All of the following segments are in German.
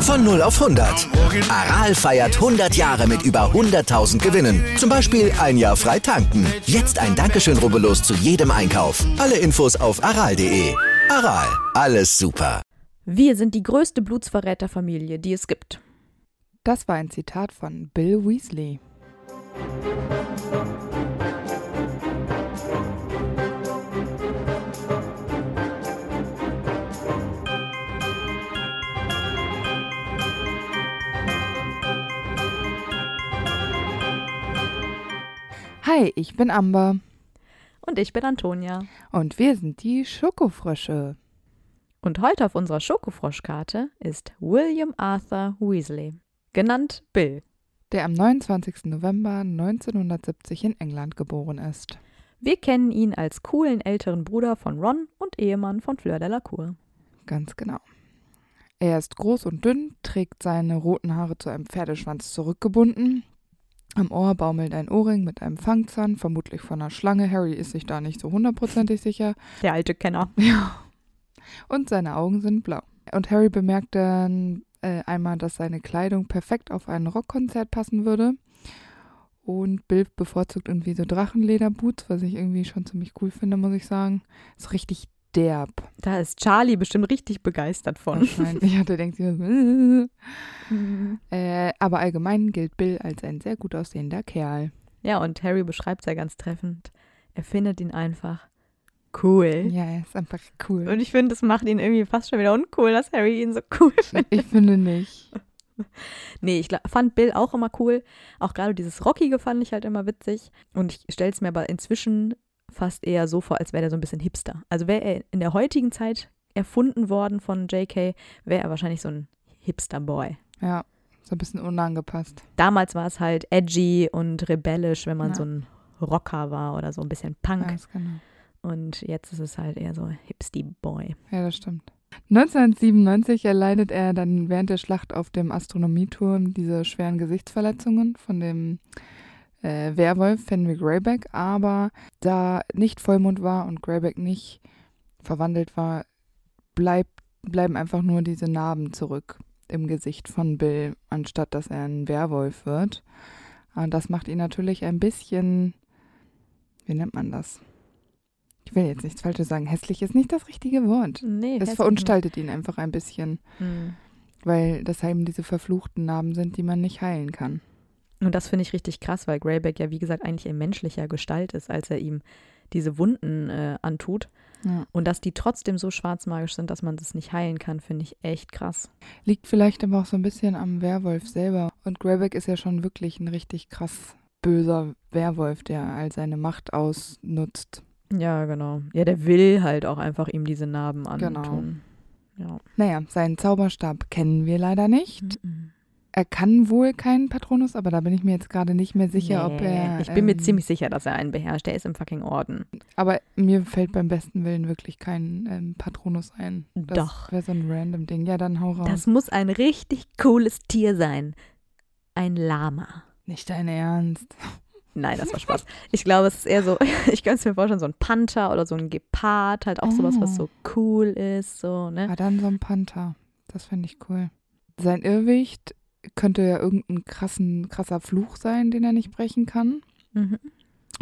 Von 0 auf 100. Aral feiert 100 Jahre mit über 100.000 Gewinnen. Zum Beispiel ein Jahr frei tanken. Jetzt ein Dankeschön, rubbellos zu jedem Einkauf. Alle Infos auf aral.de. Aral, alles super. Wir sind die größte Blutsverräterfamilie, die es gibt. Das war ein Zitat von Bill Weasley. Hi, ich bin Amber Und ich bin Antonia. und wir sind die Schokofrösche. Und heute auf unserer Schokofroschkarte ist William Arthur Weasley, genannt Bill. der am 29. November 1970 in England geboren ist. Wir kennen ihn als coolen älteren Bruder von Ron und Ehemann von Fleur Delacour. Ganz genau. Er ist groß und dünn, trägt seine roten Haare zu einem Pferdeschwanz zurückgebunden. Am Ohr baumelt ein Ohrring mit einem Fangzahn, vermutlich von einer Schlange. Harry ist sich da nicht so hundertprozentig sicher. Der alte Kenner. Ja. Und seine Augen sind blau. Und Harry bemerkt dann äh, einmal, dass seine Kleidung perfekt auf ein Rockkonzert passen würde. Und Bill bevorzugt irgendwie so Drachenlederboots, was ich irgendwie schon ziemlich cool finde, muss ich sagen. Ist richtig derb. Da ist Charlie bestimmt richtig begeistert von. Ja, der denkt sich, äh, aber allgemein gilt Bill als ein sehr gut aussehender Kerl. Ja, und Harry beschreibt es ja ganz treffend. Er findet ihn einfach cool. Ja, er ist einfach cool. Und ich finde, das macht ihn irgendwie fast schon wieder uncool, dass Harry ihn so cool findet. Ich finde nicht. Nee, ich fand Bill auch immer cool. Auch gerade dieses Rockige fand ich halt immer witzig. Und ich stelle es mir aber inzwischen fast eher so vor, als wäre er so ein bisschen Hipster. Also wäre er in der heutigen Zeit erfunden worden von JK, wäre er wahrscheinlich so ein Hipster-Boy. Ja, so ein bisschen unangepasst. Damals war es halt edgy und rebellisch, wenn man Ja. so ein Rocker war oder so ein bisschen Punk. Ganz genau. Und jetzt ist es halt eher so Hipsty-Boy. Ja, das stimmt. 1997 erleidet er dann während der Schlacht auf dem Astronomieturm diese schweren Gesichtsverletzungen von dem äh, Werwolf Fenwick Greyback. Aber da nicht Vollmond war und Greyback nicht verwandelt war, bleibt, bleiben einfach nur diese Narben zurück im Gesicht von Bill, anstatt dass er ein Werwolf wird. Und das macht ihn natürlich ein bisschen, wie nennt man das? Ich will jetzt nichts Falsches sagen. Hässlich ist nicht das richtige Wort. Nee, Es verunstaltet ihn einfach ein bisschen, nicht. Hm. weil das eben diese verfluchten Narben sind, die man nicht heilen kann. Und das finde ich richtig krass, weil Greyback ja, wie gesagt, eigentlich in menschlicher Gestalt ist, als er ihm diese Wunden äh, antut. Ja. Und dass die trotzdem so schwarzmagisch sind, dass man das nicht heilen kann, finde ich echt krass. Liegt vielleicht aber auch so ein bisschen am Werwolf selber. Und Greyback ist ja schon wirklich ein richtig krass böser Werwolf, der all seine Macht ausnutzt. Ja, genau. Ja, der will halt auch einfach ihm diese Narben antun. Genau. Ja. Naja, seinen Zauberstab kennen wir leider nicht. Mhm. Er kann wohl keinen Patronus, aber da bin ich mir jetzt gerade nicht mehr sicher, ob Nee, er. Ich bin mir ähm, ziemlich sicher, dass er einen beherrscht. Der ist im fucking Orden. Aber mir fällt beim besten Willen wirklich kein ähm, Patronus ein. Das Doch. wäre so ein random Ding. Ja, dann hau raus. Das muss ein richtig cooles Tier sein. Ein Lama. nicht dein Ernst. Nein, das war Spaß. Ich glaube, es ist eher so, ich könnte es mir vorstellen, so ein Panther oder so ein Gepard, halt auch sowas, was so cool ist, so, ne? Ah, dann so ein Panther. Das finde ich cool. Sein Irrwicht könnte ja irgendein krassen, krasser Fluch sein, den er nicht brechen kann. Mhm.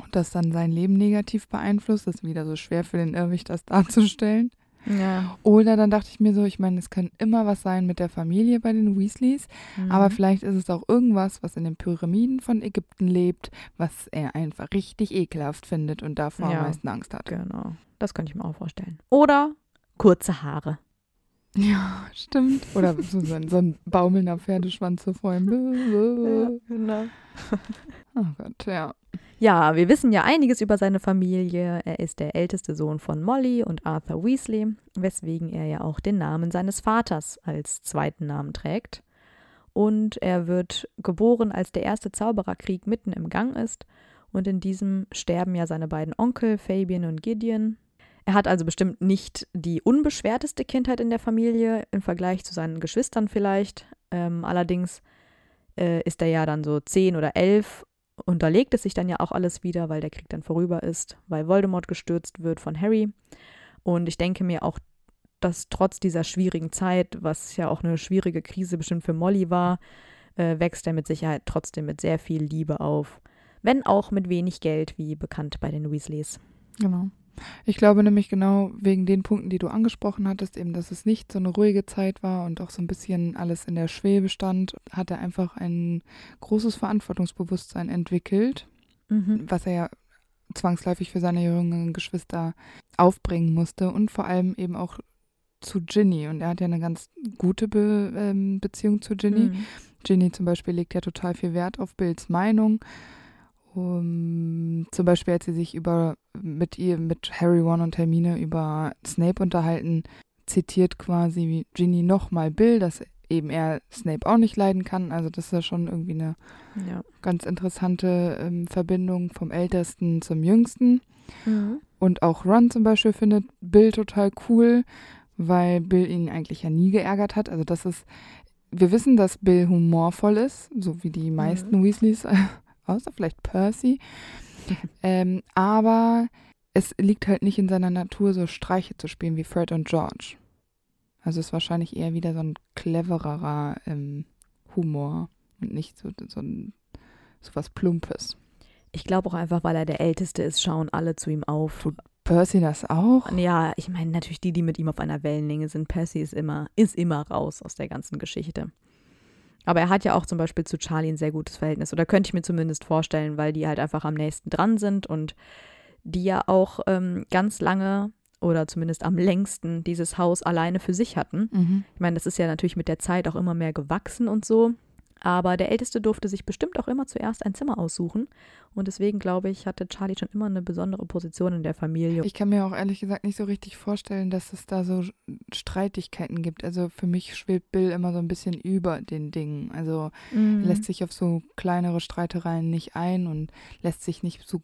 Und das dann sein Leben negativ beeinflusst. Das ist wieder so schwer für den Irrwicht, das darzustellen. Ja. Oder dann dachte ich mir so, ich meine, es kann immer was sein mit der Familie bei den Weasleys. Mhm. Aber vielleicht ist es auch irgendwas, was in den Pyramiden von Ägypten lebt, was er einfach richtig ekelhaft findet und davor Ja. am meisten Angst hat. Genau. Das könnte ich mir auch vorstellen. Oder kurze Haare. Ja, stimmt. Oder so, so, ein, so ein baumelnder Pferdeschwanz so vor ihm. genau. Oh Gott, ja. Ja, wir wissen ja einiges über seine Familie. Er ist der älteste Sohn von Molly und Arthur Weasley, weswegen er ja auch den Namen seines Vaters als zweiten Namen trägt. Und er wird geboren, als der erste Zaubererkrieg mitten im Gang ist. Und in diesem sterben ja seine beiden Onkel, Fabian und Gideon. Er hat also bestimmt nicht die unbeschwerteste Kindheit in der Familie im Vergleich zu seinen Geschwistern vielleicht. Ähm, allerdings äh, ist er ja dann so zehn oder elf unterlegt es sich dann ja auch alles wieder, weil der Krieg dann vorüber ist, weil Voldemort gestürzt wird von Harry. Und ich denke mir auch, dass trotz dieser schwierigen Zeit, was ja auch eine schwierige Krise bestimmt für Molly war, äh, wächst er mit Sicherheit trotzdem mit sehr viel Liebe auf. Wenn auch mit wenig Geld, wie bekannt bei den Weasleys. Genau. Ich glaube nämlich genau wegen den Punkten, die du angesprochen hattest, eben, dass es nicht so eine ruhige Zeit war und auch so ein bisschen alles in der Schwebe stand, hat er einfach ein großes Verantwortungsbewusstsein entwickelt, mhm. was er ja zwangsläufig für seine jüngeren Geschwister aufbringen musste und vor allem eben auch zu Ginny. Und er hat ja eine ganz gute Be ähm, Beziehung zu Ginny. Mhm. Ginny zum Beispiel legt ja total viel Wert auf Bills Meinung um, zum Beispiel, als sie sich über mit ihr, mit Harry, Ron und Hermine über Snape unterhalten, zitiert quasi Ginny nochmal Bill, dass eben er Snape auch nicht leiden kann. Also das ist ja schon irgendwie eine ja. ganz interessante ähm, Verbindung vom Ältesten zum Jüngsten. Mhm. Und auch Ron zum Beispiel findet Bill total cool, weil Bill ihn eigentlich ja nie geärgert hat. Also das ist, wir wissen, dass Bill humorvoll ist, so wie die meisten mhm. Weasleys außer vielleicht Percy. ähm, aber es liegt halt nicht in seiner Natur, so Streiche zu spielen wie Fred und George. Also es ist wahrscheinlich eher wieder so ein clevererer ähm, Humor und nicht so, so, ein, so was Plumpes. Ich glaube auch einfach, weil er der Älteste ist, schauen alle zu ihm auf. Tut Percy das auch? Ja, ich meine natürlich die, die mit ihm auf einer Wellenlänge sind. Percy ist immer, ist immer raus aus der ganzen Geschichte. Aber er hat ja auch zum Beispiel zu Charlie ein sehr gutes Verhältnis. Oder könnte ich mir zumindest vorstellen, weil die halt einfach am nächsten dran sind und die ja auch ähm, ganz lange oder zumindest am längsten dieses Haus alleine für sich hatten. Mhm. Ich meine, das ist ja natürlich mit der Zeit auch immer mehr gewachsen und so. Aber der Älteste durfte sich bestimmt auch immer zuerst ein Zimmer aussuchen. Und deswegen glaube ich, hatte Charlie schon immer eine besondere Position in der Familie. Ich kann mir auch ehrlich gesagt nicht so richtig vorstellen, dass es da so Streitigkeiten gibt. Also für mich schwebt Bill immer so ein bisschen über den Dingen. Also mhm. lässt sich auf so kleinere Streitereien nicht ein und lässt sich nicht so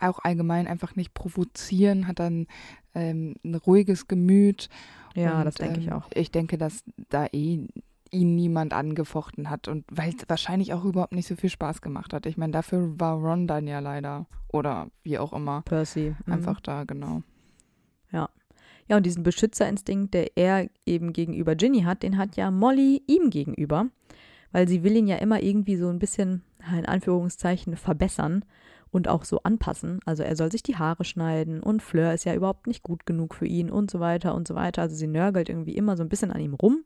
auch allgemein einfach nicht provozieren, hat dann ähm, ein ruhiges Gemüt. Ja, und, das denke ähm, ich auch. Ich denke, dass da eh ihn niemand angefochten hat und weil es wahrscheinlich auch überhaupt nicht so viel Spaß gemacht hat. Ich meine, dafür war Ron dann ja leider oder wie auch immer. Percy. Mhm. Einfach da, genau. Ja. Ja, und diesen Beschützerinstinkt, der er eben gegenüber Ginny hat, den hat ja Molly ihm gegenüber, weil sie will ihn ja immer irgendwie so ein bisschen, in Anführungszeichen, verbessern und auch so anpassen. Also er soll sich die Haare schneiden und Fleur ist ja überhaupt nicht gut genug für ihn und so weiter und so weiter. Also sie nörgelt irgendwie immer so ein bisschen an ihm rum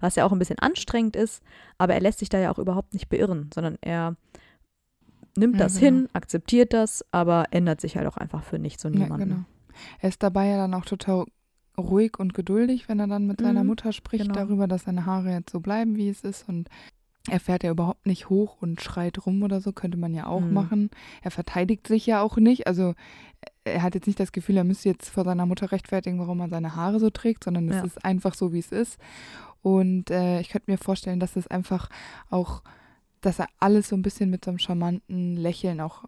was ja auch ein bisschen anstrengend ist, aber er lässt sich da ja auch überhaupt nicht beirren, sondern er nimmt das ja, genau. hin, akzeptiert das, aber ändert sich halt auch einfach für nichts und niemanden. Ja, genau. Er ist dabei ja dann auch total ruhig und geduldig, wenn er dann mit mhm, seiner Mutter spricht genau. darüber, dass seine Haare jetzt so bleiben, wie es ist und er fährt ja überhaupt nicht hoch und schreit rum oder so, könnte man ja auch mhm. machen. Er verteidigt sich ja auch nicht. Also er hat jetzt nicht das Gefühl, er müsste jetzt vor seiner Mutter rechtfertigen, warum er seine Haare so trägt, sondern es ja. ist einfach so, wie es ist. Und äh, ich könnte mir vorstellen, dass es einfach auch, dass er alles so ein bisschen mit so einem charmanten Lächeln auch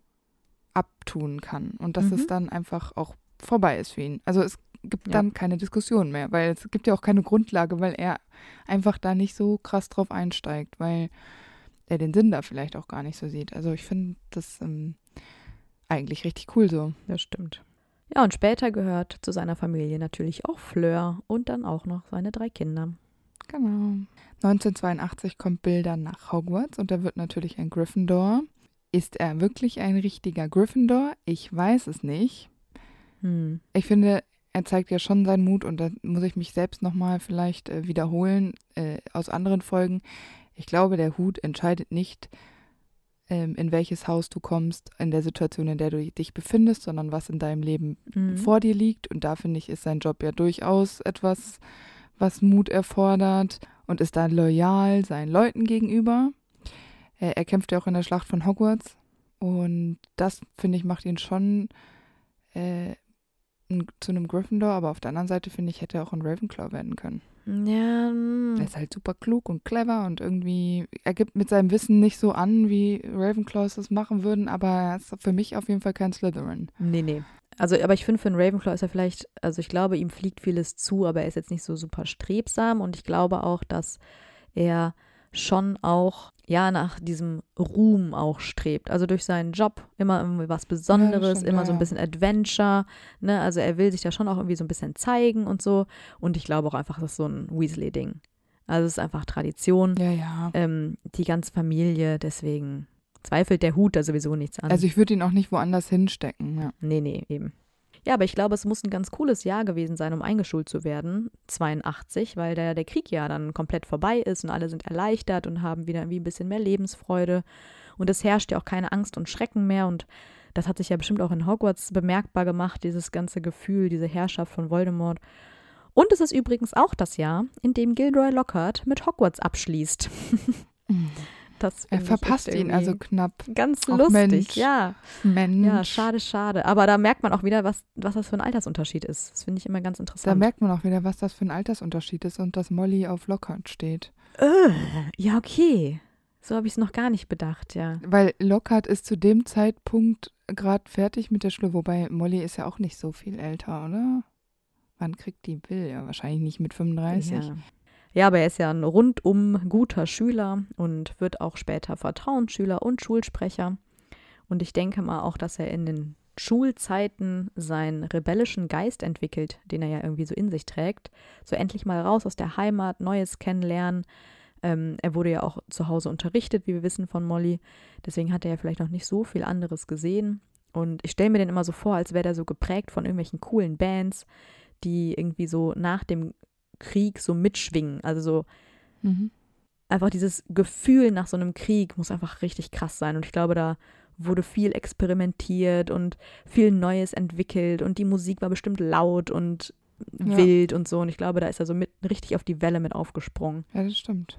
abtun kann. Und dass mhm. es dann einfach auch vorbei ist für ihn. Also es gibt ja. dann keine Diskussion mehr, weil es gibt ja auch keine Grundlage, weil er einfach da nicht so krass drauf einsteigt, weil er den Sinn da vielleicht auch gar nicht so sieht. Also ich finde das ähm, eigentlich richtig cool so. Das stimmt. Ja, und später gehört zu seiner Familie natürlich auch Fleur und dann auch noch seine drei Kinder. Genau. 1982 kommt Bill dann nach Hogwarts und er wird natürlich ein Gryffindor. Ist er wirklich ein richtiger Gryffindor? Ich weiß es nicht. Hm. Ich finde, er zeigt ja schon seinen Mut und da muss ich mich selbst nochmal vielleicht äh, wiederholen äh, aus anderen Folgen. Ich glaube, der Hut entscheidet nicht, ähm, in welches Haus du kommst, in der Situation, in der du dich befindest, sondern was in deinem Leben mhm. vor dir liegt. Und da finde ich, ist sein Job ja durchaus etwas was Mut erfordert und ist da loyal seinen Leuten gegenüber. Er, er kämpft ja auch in der Schlacht von Hogwarts und das, finde ich, macht ihn schon äh, zu einem Gryffindor, aber auf der anderen Seite, finde ich, hätte er auch ein Ravenclaw werden können. Ja. Er ist halt super klug und clever und irgendwie, er gibt mit seinem Wissen nicht so an, wie Ravenclaws das machen würden, aber er ist für mich auf jeden Fall kein Slytherin. Nee, nee. Also, aber ich finde, für einen Ravenclaw ist er vielleicht, also ich glaube, ihm fliegt vieles zu, aber er ist jetzt nicht so super strebsam und ich glaube auch, dass er schon auch ja nach diesem Ruhm auch strebt. Also durch seinen Job immer irgendwie was Besonderes, stimmt, immer ja, so ein ja. bisschen Adventure. Ne? Also er will sich da schon auch irgendwie so ein bisschen zeigen und so. Und ich glaube auch einfach, das ist so ein Weasley-Ding. Also es ist einfach Tradition. Ja, ja. Ähm, die ganze Familie, deswegen zweifelt der Hut da sowieso nichts an. Also ich würde ihn auch nicht woanders hinstecken. Ja. Nee, nee, eben. Ja, aber ich glaube, es muss ein ganz cooles Jahr gewesen sein, um eingeschult zu werden, 82, weil der, der Krieg ja dann komplett vorbei ist und alle sind erleichtert und haben wieder irgendwie ein bisschen mehr Lebensfreude. Und es herrscht ja auch keine Angst und Schrecken mehr. Und das hat sich ja bestimmt auch in Hogwarts bemerkbar gemacht, dieses ganze Gefühl, diese Herrschaft von Voldemort. Und es ist übrigens auch das Jahr, in dem Gilderoy Lockhart mit Hogwarts abschließt. Das Er verpasst ihn also knapp. ganz Ach, lustig, Mensch. ja. Mensch. Ja, schade, schade. Aber da merkt man auch wieder, was, was das für ein Altersunterschied ist. Das finde ich immer ganz Da interessant. merkt man auch wieder, was das für ein Altersunterschied ist und dass Molly auf Lockhart steht. äh, ja, okay. So habe ich es noch gar nicht bedacht, ja. Weil Lockhart ist zu dem Zeitpunkt gerade fertig mit der Schule, wobei Molly ist ja auch nicht so viel älter, oder? Wann kriegt die Bill? Ja, wahrscheinlich nicht mit 35. Ja. Ja, aber er ist ja ein rundum guter Schüler und wird auch später Vertrauensschüler und Schulsprecher. Und ich denke mal auch, dass er in den Schulzeiten seinen rebellischen Geist entwickelt, den er ja irgendwie so in sich trägt. So endlich mal raus aus der Heimat, Neues kennenlernen. Ähm, er wurde ja auch zu Hause unterrichtet, wie wir wissen von Molly. Deswegen hat er ja vielleicht noch nicht so viel anderes gesehen. Und ich stelle mir den immer so vor, als wäre der so geprägt von irgendwelchen coolen Bands, die irgendwie so nach dem Krieg so mitschwingen. Also so Mhm. einfach dieses Gefühl nach so einem Krieg muss einfach richtig krass sein. Und ich glaube, da wurde viel experimentiert und viel Neues entwickelt und die Musik war bestimmt laut und Ja. wild und so. Und ich glaube, da ist er so mit richtig auf die Welle mit aufgesprungen. Ja, das stimmt.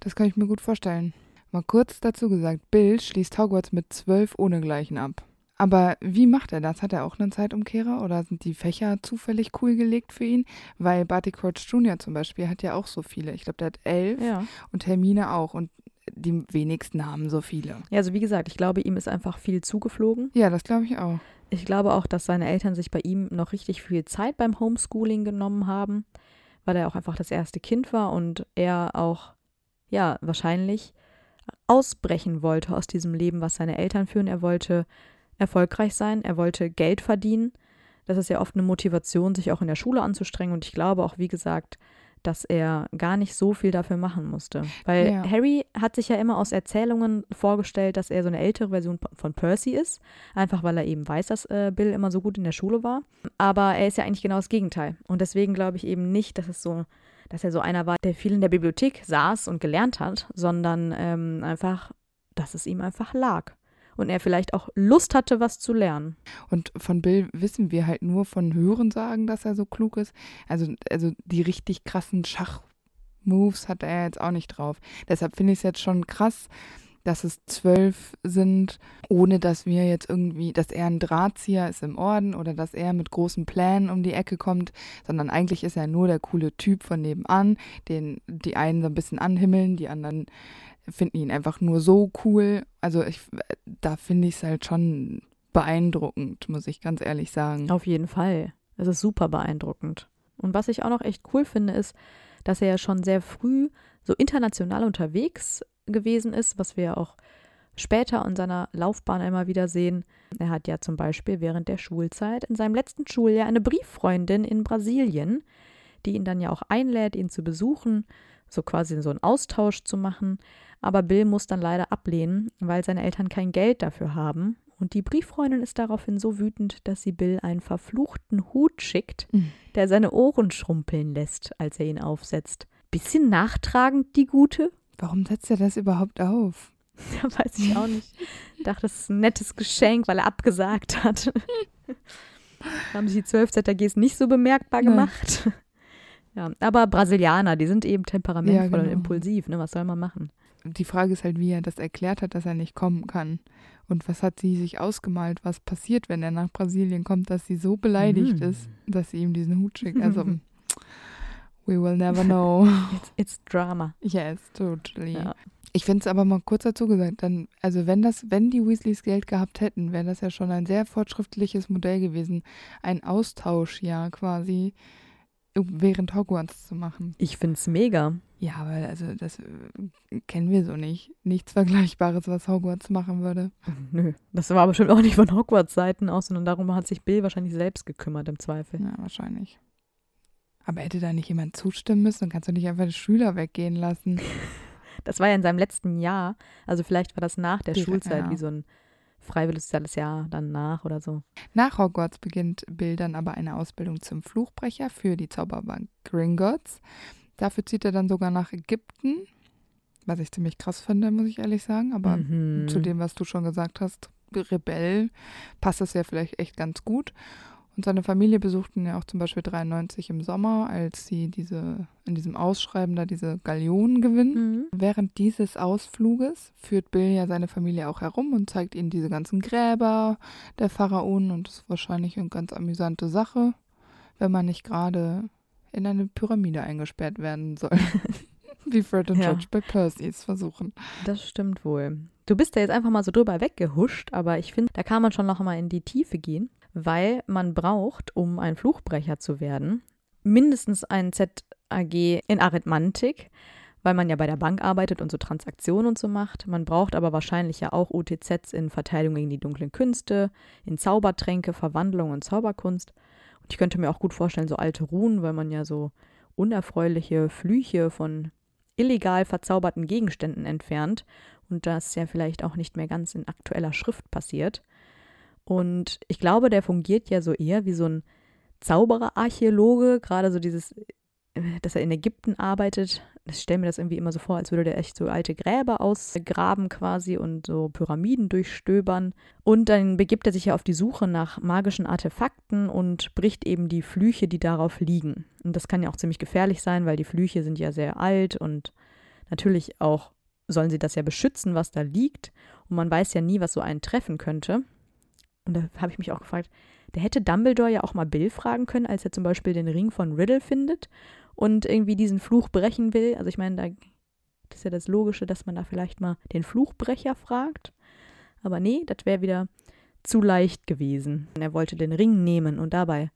Das kann ich mir gut vorstellen. Mal kurz dazu gesagt, Bill schließt Hogwarts mit zwölf ohnegleichen ab. Aber wie macht er das? Hat er auch einen Zeitumkehrer oder sind die Fächer zufällig cool gelegt für ihn? Weil Barty Crouch Jr. zum Beispiel hat ja auch so viele. Ich glaube, der hat elf Ja. und Hermine auch. Und die wenigsten haben so viele. Ja, also wie gesagt, ich glaube, ihm ist einfach viel zugeflogen. Ja, das glaube ich auch. Ich glaube auch, dass seine Eltern sich bei ihm noch richtig viel Zeit beim Homeschooling genommen haben, weil er auch einfach das erste Kind war und er auch, ja, wahrscheinlich ausbrechen wollte aus diesem Leben, was seine Eltern führen. Er wollte erfolgreich sein, er wollte Geld verdienen. Das ist ja oft eine Motivation, sich auch in der Schule anzustrengen. Und ich glaube auch, wie gesagt, dass er gar nicht so viel dafür machen musste. Weil Ja. Harry hat sich ja immer aus Erzählungen vorgestellt, dass er so eine ältere Version von Percy ist. Einfach weil er eben weiß, dass äh, Bill immer so gut in der Schule war. Aber er ist ja eigentlich genau das Gegenteil. Und deswegen glaube ich eben nicht, dass es so, dass er so einer war, der viel in der Bibliothek saß und gelernt hat, sondern ähm, einfach, dass es ihm einfach lag. Und er vielleicht auch Lust hatte, was zu lernen. Und von Bill wissen wir halt nur von Hörensagen, dass er so klug ist. Also, also die richtig krassen Schachmoves hat er jetzt auch nicht drauf. Deshalb finde ich es jetzt schon krass, dass es zwölf sind, ohne dass wir jetzt irgendwie, dass er ein Drahtzieher ist im Orden oder dass er mit großen Plänen um die Ecke kommt, sondern eigentlich ist er nur der coole Typ von nebenan, den die einen so ein bisschen anhimmeln, die anderen finden ihn einfach nur so cool. Also ich, da finde ich es halt schon beeindruckend, muss ich ganz ehrlich sagen. Auf jeden Fall. Es ist super beeindruckend. Und was ich auch noch echt cool finde, ist, dass er ja schon sehr früh so international unterwegs gewesen ist, was wir ja auch später in seiner Laufbahn immer wieder sehen. Er hat ja zum Beispiel während der Schulzeit in seinem letzten Schuljahr eine Brieffreundin in Brasilien, die ihn dann ja auch einlädt, ihn zu besuchen, so quasi so einen Austausch zu machen. Aber Bill muss dann leider ablehnen, weil seine Eltern kein Geld dafür haben. Und die Brieffreundin ist daraufhin so wütend, dass sie Bill einen verfluchten Hut schickt, Mhm. der seine Ohren schrumpeln lässt, als er ihn aufsetzt. Bisschen nachtragend, die Gute? Warum setzt er das überhaupt auf? Ja, weiß ich auch nicht. Ich dachte, das ist ein nettes Geschenk, weil er abgesagt hat. haben sich die 12 ZAGs nicht so bemerkbar gemacht. Ja, aber Brasilianer, die sind eben temperamentvoll Ja, und genau. impulsiv, ne? Was soll man machen? Die Frage ist halt, wie er das erklärt hat, dass er nicht kommen kann. Und was hat sie sich ausgemalt, was passiert, wenn er nach Brasilien kommt, dass sie so beleidigt Mhm. ist, dass sie ihm diesen Hut schickt. Also, we will never know. It's, it's Drama. yes, totally. Ja. Ich finde es aber mal kurz dazu gesagt, dann, also wenn das, wenn die Weasleys Geld gehabt hätten, wäre das ja schon ein sehr fortschrittliches Modell gewesen. Ein Austauschjahr quasi während Hogwarts zu machen. Ich find's mega. Ja, weil also das äh, kennen wir so nicht. Nichts Vergleichbares, was Hogwarts machen würde. Nö, das war bestimmt auch nicht von Hogwarts-Seiten aus, sondern darum hat sich Bill wahrscheinlich selbst gekümmert im Zweifel. Ja, wahrscheinlich. Aber hätte da nicht jemand zustimmen müssen? Dann kannst du nicht einfach die Schüler weggehen lassen. Das war ja in seinem letzten Jahr. Also vielleicht war das nach der Die- Schulzeit ja. wie so ein freiwilliges soziales Jahr danach oder so. Nach Hogwarts beginnt Bill dann aber eine Ausbildung zum Fluchbrecher für die Zauberbank Gringotts. Dafür zieht er dann sogar nach Ägypten, was ich ziemlich krass finde, muss ich ehrlich sagen. Aber Mhm. zu dem, was du schon gesagt hast, Rebell, passt das ja vielleicht echt ganz gut. Und seine Familie besuchten ja auch zum Beispiel 93 im Sommer, als sie diese, in diesem Ausschreiben da diese Galeonen gewinnen. Mhm. Während dieses Ausfluges führt Bill ja seine Familie auch herum und zeigt ihnen diese ganzen Gräber der Pharaonen und das ist wahrscheinlich eine ganz amüsante Sache, wenn man nicht gerade in eine Pyramide eingesperrt werden soll. Wie Fred und Ja. George bei Percy es versuchen. Das stimmt wohl. Du bist da jetzt einfach mal so drüber weggehuscht, aber ich finde, da kann man schon noch mal in die Tiefe gehen, weil man braucht, um ein Fluchbrecher zu werden, mindestens ein ZAG in Arithmantik, weil man ja bei der Bank arbeitet und so Transaktionen und so macht. Man braucht aber wahrscheinlich ja auch UTZs in Verteidigung gegen die dunklen Künste, in Zaubertränke, Verwandlung und Zauberkunst. Und ich könnte mir auch gut vorstellen, so alte Runen, weil man ja so unerfreuliche Flüche von illegal verzauberten Gegenständen entfernt und das ja vielleicht auch nicht mehr ganz in aktueller Schrift passiert. Und ich glaube, der fungiert ja so eher wie so ein Zauberer-Archäologe, gerade so dieses, äh, dass er in Ägypten arbeitet. Ich stelle mir das irgendwie immer so vor, als würde der echt so alte Gräber ausgraben quasi und so Pyramiden durchstöbern. Und dann begibt er sich ja auf die Suche nach magischen Artefakten und bricht eben die Flüche, die darauf liegen. Und das kann ja auch ziemlich gefährlich sein, weil die Flüche sind ja sehr alt und natürlich auch sollen sie das ja beschützen, was da liegt. Und man weiß ja nie, was so einen treffen könnte. Und da habe ich mich auch gefragt, der hätte Dumbledore ja auch mal Bill fragen können, als er zum Beispiel den Ring von Riddle findet und irgendwie diesen Fluch brechen will. Also ich meine, da das ist ja das Logische, dass man da vielleicht mal den Fluchbrecher fragt. Aber nee, das wäre wieder zu leicht gewesen. Er wollte den Ring nehmen und dabei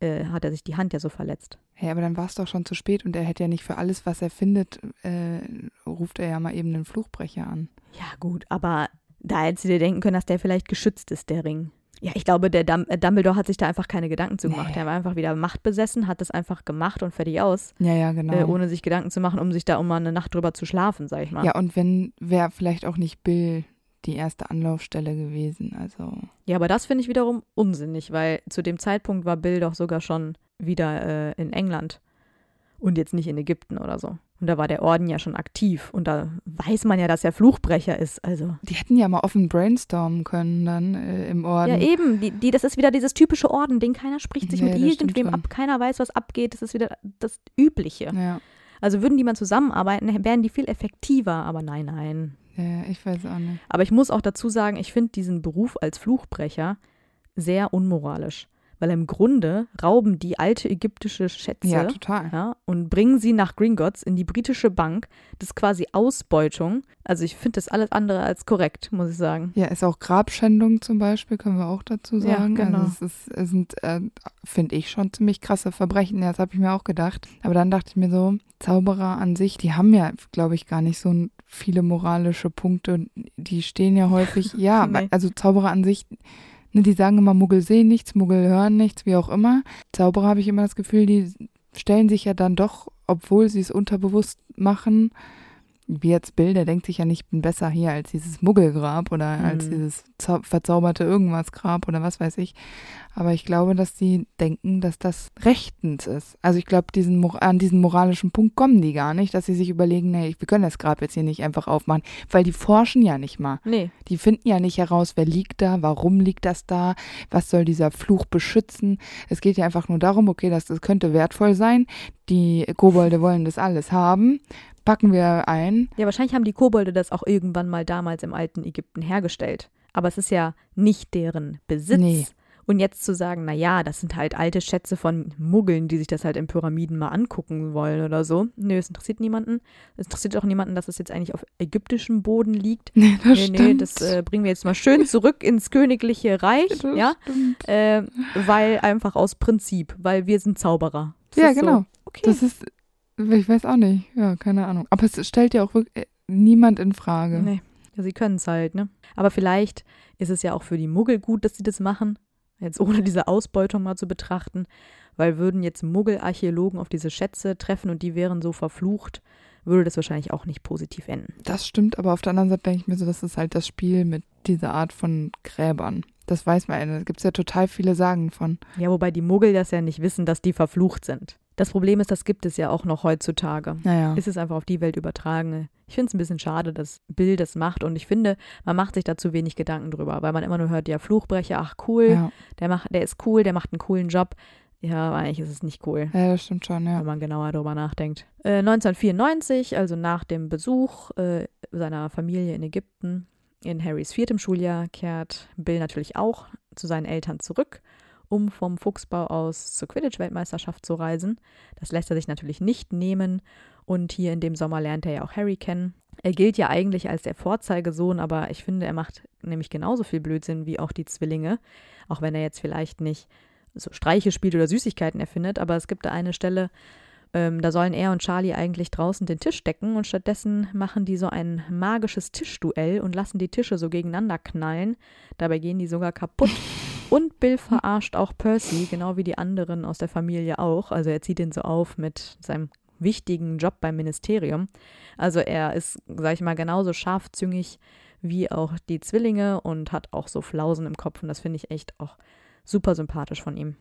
äh, hat er sich die Hand ja so verletzt. Hey, aber dann war es doch schon zu spät und er hätte ja nicht für alles, was er findet, äh, ruft er ja mal eben den Fluchbrecher an. Ja, gut, aber da hättest du dir denken können, dass der vielleicht geschützt ist, der Ring. Ja, ich glaube, der Dum äh, Dumbledore hat sich da einfach keine Gedanken zu gemacht. Nee. Er war einfach wieder machtbesessen, hat das einfach gemacht und fertig aus, Ja, ja, genau. äh, ohne sich Gedanken zu machen, um sich da um mal eine Nacht drüber zu schlafen, sag ich mal. ja, und wenn wäre vielleicht auch nicht Bill die erste Anlaufstelle gewesen. Also, Ja, aber das finde ich wiederum unsinnig, weil zu dem Zeitpunkt war Bill doch sogar schon wieder äh, in England und jetzt nicht in Ägypten oder so. Und da war der Orden ja schon aktiv und da weiß man ja, dass er Fluchbrecher ist. Also die hätten ja mal offen brainstormen können dann äh, im Orden. ja eben, die, die, das ist wieder dieses typische Orden-Ding. Keiner spricht sich Nee, mit irgendwem ab, keiner weiß, was abgeht. Das ist wieder das Übliche. ja. Also würden die mal zusammenarbeiten, wären die viel effektiver. Aber nein, nein. ja, ich weiß auch nicht. Aber ich muss auch dazu sagen, ich finde diesen Beruf als Fluchbrecher sehr unmoralisch. Weil im Grunde rauben die alte ägyptische Schätze Ja, total. ja, und bringen sie nach Gringotts in die britische Bank. Das ist quasi Ausbeutung. Also ich finde das alles andere als korrekt, muss ich sagen. Ja, ist auch Grabschändung zum Beispiel, können wir auch dazu Ja, sagen. genau. Also es, ist, es sind, äh, finde ich, schon ziemlich krasse Verbrechen. Ja, das habe ich mir auch gedacht. Aber dann dachte ich mir so, Zauberer an sich, die haben ja, glaube ich, gar nicht so viele moralische Punkte. Die stehen ja häufig, ja, Nee. also Zauberer an sich, ne, die sagen immer, Muggel sehen nichts, Muggel hören nichts, wie auch immer. Zauberer habe ich immer das Gefühl, die stellen sich ja dann doch, obwohl sie es unterbewusst machen, wie jetzt Bill, der denkt sich ja nicht, ich bin besser hier als dieses Muggelgrab oder als Mhm. dieses zau verzauberte irgendwas Grab oder was weiß ich. Aber ich glaube, dass die denken, dass das rechtens ist. Also ich glaube, diesen, an diesen moralischen Punkt kommen die gar nicht, dass sie sich überlegen, nee, wir können das Grab jetzt hier nicht einfach aufmachen, weil die forschen ja nicht mal. Nee, Die finden ja nicht heraus, wer liegt da, warum liegt das da, was soll dieser Fluch beschützen. Es geht ja einfach nur darum, okay, das, das könnte wertvoll sein. Die Kobolde wollen das alles haben. Packen wir ein. ja, wahrscheinlich haben die Kobolde das auch irgendwann mal damals im alten Ägypten hergestellt. Aber es ist ja nicht deren Besitz. Nee. Und jetzt zu sagen, na ja, das sind halt alte Schätze von Muggeln, die sich das halt in Pyramiden mal angucken wollen oder so. Nö, es interessiert niemanden. Es interessiert auch niemanden, dass es jetzt eigentlich auf ägyptischem Boden liegt. Nee, das nee, nee, stimmt. das äh, bringen wir jetzt mal schön zurück ins königliche Reich, Das ja, äh, weil einfach aus Prinzip, weil wir sind Zauberer. Das ja, ist so, genau. okay. Das ist, ich weiß auch nicht. Ja, keine Ahnung. Aber es stellt ja auch wirklich äh, niemand in Frage. Nee, ja, sie können es halt, ne? Aber vielleicht ist es ja auch für die Muggel gut, dass sie das machen. Jetzt ohne diese Ausbeutung mal zu betrachten. Weil würden jetzt Muggel-Archäologen auf diese Schätze treffen und die wären so verflucht, würde das wahrscheinlich auch nicht positiv enden. Das stimmt, aber auf der anderen Seite denke ich mir so, das ist halt das Spiel mit dieser Art von Gräbern. Das weiß man ja. Da gibt es ja total viele Sagen von. Ja, wobei die Muggel das ja nicht wissen, dass die verflucht sind. Das Problem ist, das gibt es ja auch noch heutzutage. Naja. Ist es einfach auf die Welt übertragen. Ich finde es ein bisschen schade, dass Bill das macht und ich finde, man macht sich da zu wenig Gedanken drüber, weil man immer nur hört, ja, Fluchbrecher, ach cool, Ja. der, macht, der ist cool, der macht einen coolen Job. Ja, aber eigentlich ist es nicht cool. ja, das stimmt schon, ja. wenn man genauer darüber nachdenkt. Äh, 1994, also nach dem Besuch äh, seiner Familie in Ägypten, in Harrys viertem Schuljahr, kehrt Bill natürlich auch zu seinen Eltern zurück, um vom Fuchsbau aus zur Quidditch-Weltmeisterschaft zu reisen. Das lässt er sich natürlich nicht nehmen und hier in dem Sommer lernt er ja auch Harry kennen. Er gilt ja eigentlich als der Vorzeigesohn, aber ich finde, er macht nämlich genauso viel Blödsinn wie auch die Zwillinge, auch wenn er jetzt vielleicht nicht so Streiche spielt oder Süßigkeiten erfindet, aber es gibt da eine Stelle, ähm, da sollen er und Charlie eigentlich draußen den Tisch decken und stattdessen machen die so ein magisches Tischduell und lassen die Tische so gegeneinander knallen. Dabei gehen die sogar kaputt. Und Bill verarscht auch Percy, genau wie die anderen aus der Familie auch. Also er zieht ihn so auf mit seinem wichtigen Job beim Ministerium. Also er ist, sag ich mal, genauso scharfzüngig wie auch die Zwillinge und hat auch so Flausen im Kopf und das finde ich echt auch super sympathisch von ihm.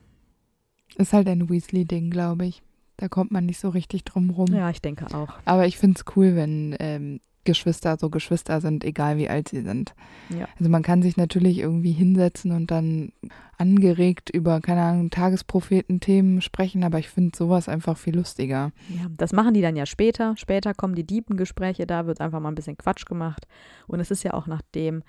Ist halt ein Weasley-Ding, glaube ich. Da kommt man nicht so richtig drum rum. Ja, ich denke auch. Aber ich finde es cool, wenn ähm, Geschwister so Geschwister sind, egal wie alt sie sind. Ja. Also man kann sich natürlich irgendwie hinsetzen und dann angeregt über, keine Ahnung, Tagespropheten-Themen sprechen, aber ich finde sowas einfach viel lustiger. Ja, das machen die dann ja später. Später kommen die Diebengespräche, da wird einfach mal ein bisschen Quatsch gemacht. Und es ist ja auch nach dem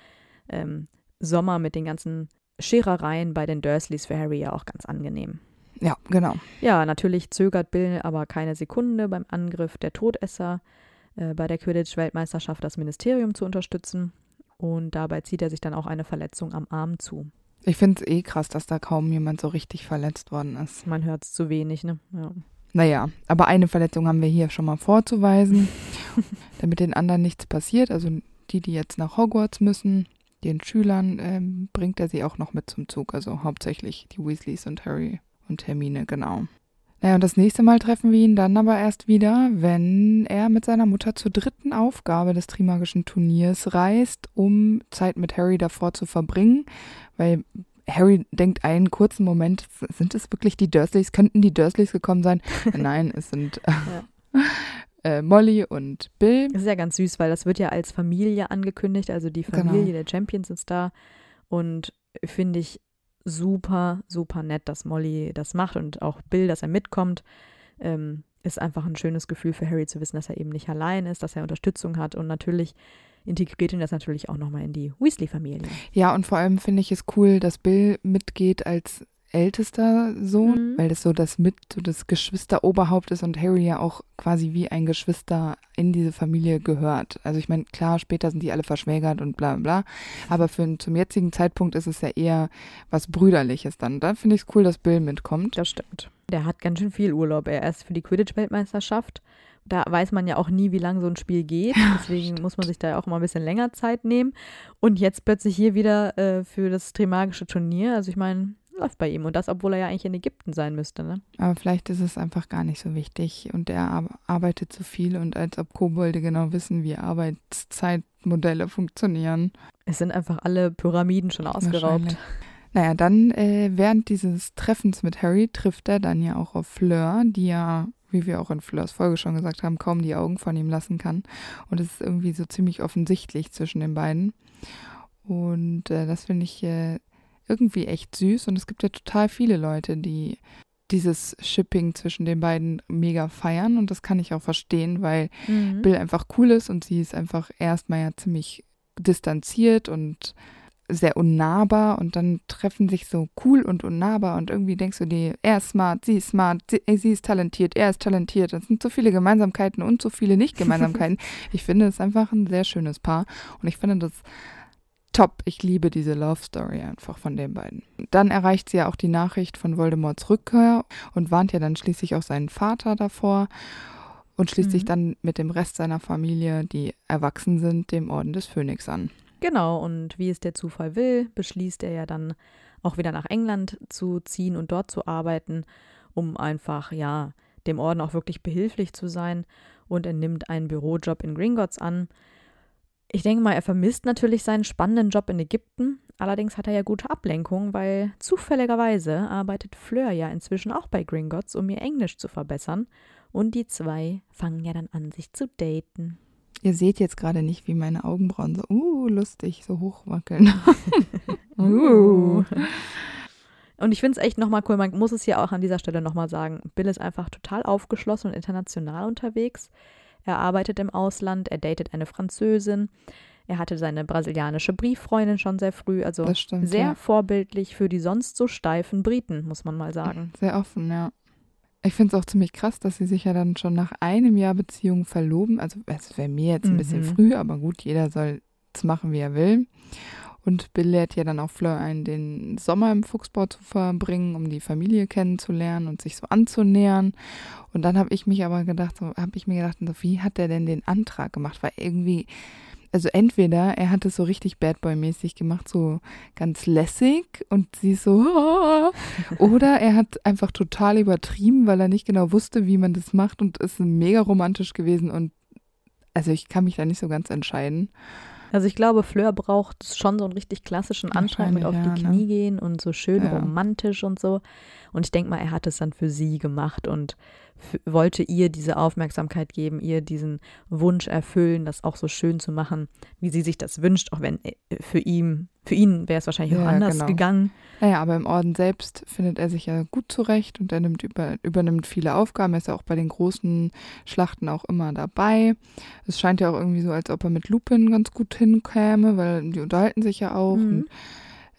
ähm, Sommer mit den ganzen Scherereien bei den Dursleys für Harry ja auch ganz angenehm. Ja, genau. Ja, natürlich zögert Bill aber keine Sekunde beim Angriff der Todesser äh, bei der Quidditch-Weltmeisterschaft das Ministerium zu unterstützen. Und dabei zieht er sich dann auch eine Verletzung am Arm zu. Ich finde es eh krass, dass da kaum jemand so richtig verletzt worden ist. Man hört es zu wenig, ne? Ja. Naja, aber eine Verletzung haben wir hier schon mal vorzuweisen, damit den anderen nichts passiert. Also die, die jetzt nach Hogwarts müssen, den Schülern ähm, bringt er sie auch noch mit zum Zug. Also hauptsächlich die Weasleys und Harry und Hermine, genau. Naja, und das nächste Mal treffen wir ihn dann aber erst wieder, wenn er mit seiner Mutter zur dritten Aufgabe des Trimagischen Turniers reist, um Zeit mit Harry davor zu verbringen, weil Harry denkt einen kurzen Moment, sind es wirklich die Dursleys? Könnten die Dursleys gekommen sein? Nein, es sind äh, äh, Molly und Bill. Das ist ja ganz süß, weil das wird ja als Familie angekündigt. Also die Genau. Familie der Champions ist da. Und finde ich super, super nett, dass Molly das macht und auch Bill, dass er mitkommt. Ähm, ist einfach ein schönes Gefühl für Harry zu wissen, dass er eben nicht allein ist, dass er Unterstützung hat und natürlich integriert ihn das natürlich auch nochmal in die Weasley-Familie. Ja, und vor allem finde ich es cool, dass Bill mitgeht als ältester Sohn, Mhm. weil das so das mit, so das Geschwisteroberhaupt ist und Harry ja auch quasi wie ein Geschwister in diese Familie gehört. Also ich meine, klar, später sind die alle verschwägert und bla bla, aber für, zum jetzigen Zeitpunkt ist es ja eher was Brüderliches dann. Da finde ich es cool, dass Bill mitkommt. Das stimmt. Der hat ganz schön viel Urlaub. Er ist für die Quidditch-Weltmeisterschaft. Da weiß man ja auch nie, wie lange so ein Spiel geht. Deswegen muss man sich da auch mal ein bisschen länger Zeit nehmen. Und jetzt plötzlich hier wieder äh, für das Trimagische Turnier. Also ich meine, läuft bei ihm. Und das, obwohl er ja eigentlich in Ägypten sein müsste. Ne? Aber vielleicht ist es einfach gar nicht so wichtig und er ar- arbeitet zu viel und als ob Kobolde genau wissen, wie Arbeitszeitmodelle funktionieren. Es sind einfach alle Pyramiden schon ausgeraubt. Naja, dann äh, während dieses Treffens mit Harry trifft er dann ja auch auf Fleur, die ja, wie wir auch in Fleurs Folge schon gesagt haben, kaum die Augen von ihm lassen kann. Und es ist irgendwie so ziemlich offensichtlich zwischen den beiden. Und äh, das finde ich äh, irgendwie echt süß. Und es gibt ja total viele Leute, die dieses Shipping zwischen den beiden mega feiern. Und das kann ich auch verstehen, weil Mhm. Bill einfach cool ist und sie ist einfach erstmal ja ziemlich distanziert und sehr unnahbar und dann treffen sich so cool und unnahbar und irgendwie denkst du dir, er ist smart, sie ist smart, sie, äh, sie ist talentiert, er ist talentiert. Es sind so viele Gemeinsamkeiten und so viele Nicht-Gemeinsamkeiten. ich finde es einfach ein sehr schönes Paar und ich finde das top. Ich liebe diese Love Story einfach von den beiden. Dann erreicht sie ja auch die Nachricht von Voldemorts Rückkehr und warnt ja dann schließlich auch seinen Vater davor und schließt mhm. sich dann mit dem Rest seiner Familie, die erwachsen sind, dem Orden des Phönix an. Genau, und wie es der Zufall will, beschließt er ja dann auch wieder nach England zu ziehen und dort zu arbeiten, um einfach, ja, dem Orden auch wirklich behilflich zu sein. Und er nimmt einen Bürojob in Gringotts an. Ich denke mal, er vermisst natürlich seinen spannenden Job in Ägypten. Allerdings hat er ja gute Ablenkung, weil zufälligerweise arbeitet Fleur ja inzwischen auch bei Gringotts, um ihr Englisch zu verbessern. Und die zwei fangen ja dann an, sich zu daten. Ihr seht jetzt gerade nicht, wie meine Augenbrauen so, uh, lustig, so hochwackeln. uh. Und ich finde es echt nochmal cool, man muss es hier auch an dieser Stelle nochmal sagen, Bill ist einfach total aufgeschlossen und international unterwegs. Er arbeitet im Ausland, er datet eine Französin, er hatte seine brasilianische Brieffreundin schon sehr früh, also stimmt, sehr ja. vorbildlich für die sonst so steifen Briten, muss man mal sagen. Sehr offen, ja. Ich finde es auch ziemlich krass, dass sie sich ja dann schon nach einem Jahr Beziehung verloben. Also es wäre mir jetzt ein mhm. bisschen früh, aber gut, jeder soll es machen, wie er will. Und Bill lädt ja dann auch Fleur ein, den Sommer im Fuchsbau zu verbringen, um die Familie kennenzulernen und sich so anzunähern. Und dann habe ich mich aber gedacht, so habe ich mir gedacht, so, wie hat er denn den Antrag gemacht? Weil irgendwie, also entweder er hat es so richtig Bad Boy-mäßig gemacht, so ganz lässig und sie so, oder er hat einfach total übertrieben, weil er nicht genau wusste, wie man das macht und ist mega romantisch gewesen und also ich kann mich da nicht so ganz entscheiden. Also ich glaube, Fleur braucht schon so einen richtig klassischen Antrag mit auf ja, die Knie ne? gehen und so schön ja. romantisch und so. Und ich denke mal, er hat es dann für sie gemacht und wollte ihr diese Aufmerksamkeit geben, ihr diesen Wunsch erfüllen, das auch so schön zu machen, wie sie sich das wünscht, auch wenn äh, für ihn, für ihn wäre es wahrscheinlich ja, auch anders genau. gegangen. Naja, aber im Orden selbst findet er sich ja gut zurecht und er nimmt über, übernimmt viele Aufgaben. Er ist ja auch bei den großen Schlachten auch immer dabei. Es scheint ja auch irgendwie so, als ob er mit Lupin ganz gut hinkäme, weil die unterhalten sich ja auch. Mhm. Und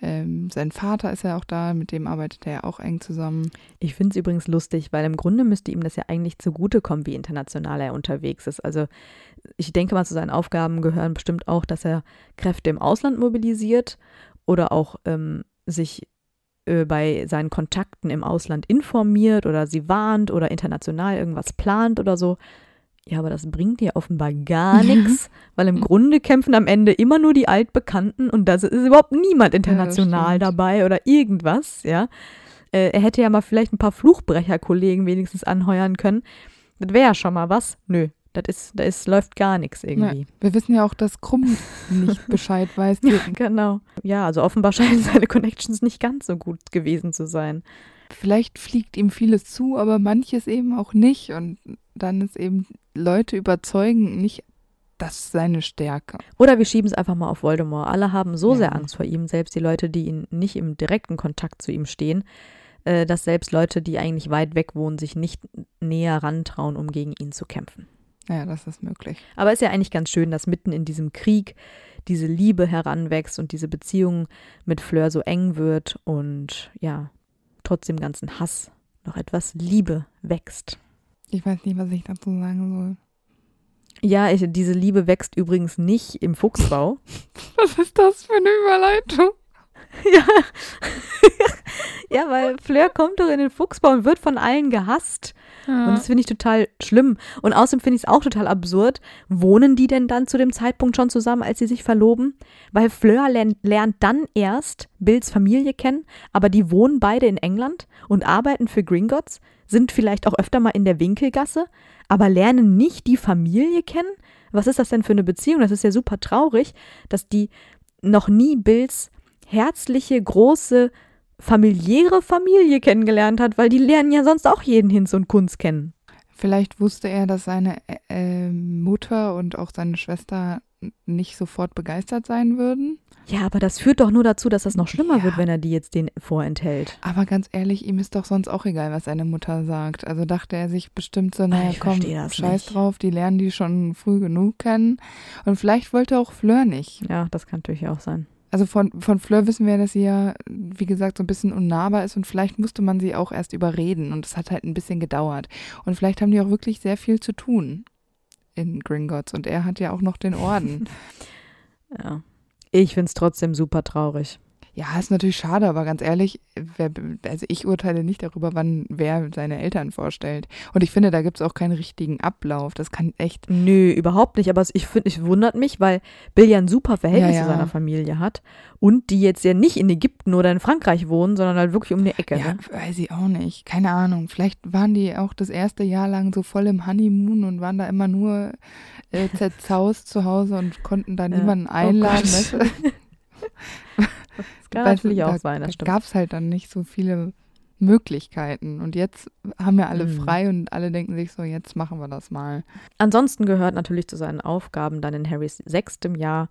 ähm, sein Vater ist ja auch da, mit dem arbeitet er ja auch eng zusammen. Ich finde es übrigens lustig, weil im Grunde müsste ihm das ja eigentlich zugutekommen, wie international er unterwegs ist. Also ich denke mal, zu seinen Aufgaben gehören bestimmt auch, dass er Kräfte im Ausland mobilisiert oder auch ähm, sich äh, bei seinen Kontakten im Ausland informiert oder sie warnt oder international irgendwas plant oder so. Ja, aber das bringt dir offenbar gar nichts, weil im Grunde kämpfen am Ende immer nur die Altbekannten und da ist überhaupt niemand international ja, dabei oder irgendwas, ja. Äh, er hätte ja mal vielleicht ein paar Fluchbrecherkollegen wenigstens anheuern können. Das wäre ja schon mal was. Nö, das ist, das ist, läuft gar nichts irgendwie. Ja, wir wissen ja auch, dass Krumm nicht Bescheid weiß. ja, genau. Ja, also offenbar scheinen seine Connections nicht ganz so gut gewesen zu sein. Vielleicht fliegt ihm vieles zu, aber manches eben auch nicht. Und dann ist eben Leute überzeugen nicht das seine Stärke. Oder wir schieben es einfach mal auf Voldemort. Alle haben so ja. sehr Angst vor ihm, selbst die Leute, die ihn nicht im direkten Kontakt zu ihm stehen, äh, dass selbst Leute, die eigentlich weit weg wohnen, sich nicht näher rantrauen, um gegen ihn zu kämpfen. Ja, das ist möglich. Aber ist ja eigentlich ganz schön, dass mitten in diesem Krieg diese Liebe heranwächst und diese Beziehung mit Fleur so eng wird und ja, trotz dem ganzen Hass noch etwas Liebe wächst. Ich weiß nicht, was ich dazu sagen soll. Ja, ich, diese Liebe wächst übrigens nicht im Fuchsbau. was ist das für eine Überleitung? ja. ja, weil Fleur kommt doch in den Fuchsbau und wird von allen gehasst. Ja. Und das finde ich total schlimm. Und außerdem finde ich es auch total absurd. Wohnen die denn dann zu dem Zeitpunkt schon zusammen, als sie sich verloben? Weil Fleur lernt, lernt dann erst Bills Familie kennen, aber die wohnen beide in England und arbeiten für Gringotts, sind vielleicht auch öfter mal in der Winkelgasse, aber lernen nicht die Familie kennen? Was ist das denn für eine Beziehung? Das ist ja super traurig, dass die noch nie Bills herzliche, große familiäre Familie kennengelernt hat, weil die lernen ja sonst auch jeden Hinz und Kunst kennen. Vielleicht wusste er, dass seine äh, Mutter und auch seine Schwester nicht sofort begeistert sein würden. Ja, aber das führt doch nur dazu, dass das noch schlimmer ja. wird, wenn er die jetzt den vorenthält. Aber ganz ehrlich, ihm ist doch sonst auch egal, was seine Mutter sagt. Also dachte er sich bestimmt so, naja, komm, scheiß nicht. drauf, die lernen die schon früh genug kennen. Und vielleicht wollte auch Fleur nicht. Ja, das kann natürlich auch sein. Also von, von Fleur wissen wir, dass sie ja, wie gesagt, so ein bisschen unnahbar ist und vielleicht musste man sie auch erst überreden und es hat halt ein bisschen gedauert. Und vielleicht haben die auch wirklich sehr viel zu tun in Gringotts und er hat ja auch noch den Orden. ja. Ich finde es trotzdem super traurig. Ja, ist natürlich schade, aber ganz ehrlich, wer, also ich urteile nicht darüber, wann wer seine Eltern vorstellt. Und ich finde, da gibt es auch keinen richtigen Ablauf. Das kann echt. Nö, überhaupt nicht. Aber ich finde, es wundert mich, weil Bill ja ein super Verhältnis ja, ja. zu seiner Familie hat und die jetzt ja nicht in Ägypten oder in Frankreich wohnen, sondern halt wirklich um die Ecke. Ja, ne? weiß ich auch nicht. Keine Ahnung. Vielleicht waren die auch das erste Jahr lang so voll im Honeymoon und waren da immer nur äh, zerzaust zu Hause und konnten da niemanden oh einladen. Oh das kann natürlich auch sein, das da gab es halt dann nicht so viele Möglichkeiten. Und jetzt haben ja alle mhm. frei und alle denken sich so, jetzt machen wir das mal. Ansonsten gehört natürlich zu seinen Aufgaben dann in Harrys sechstem Jahr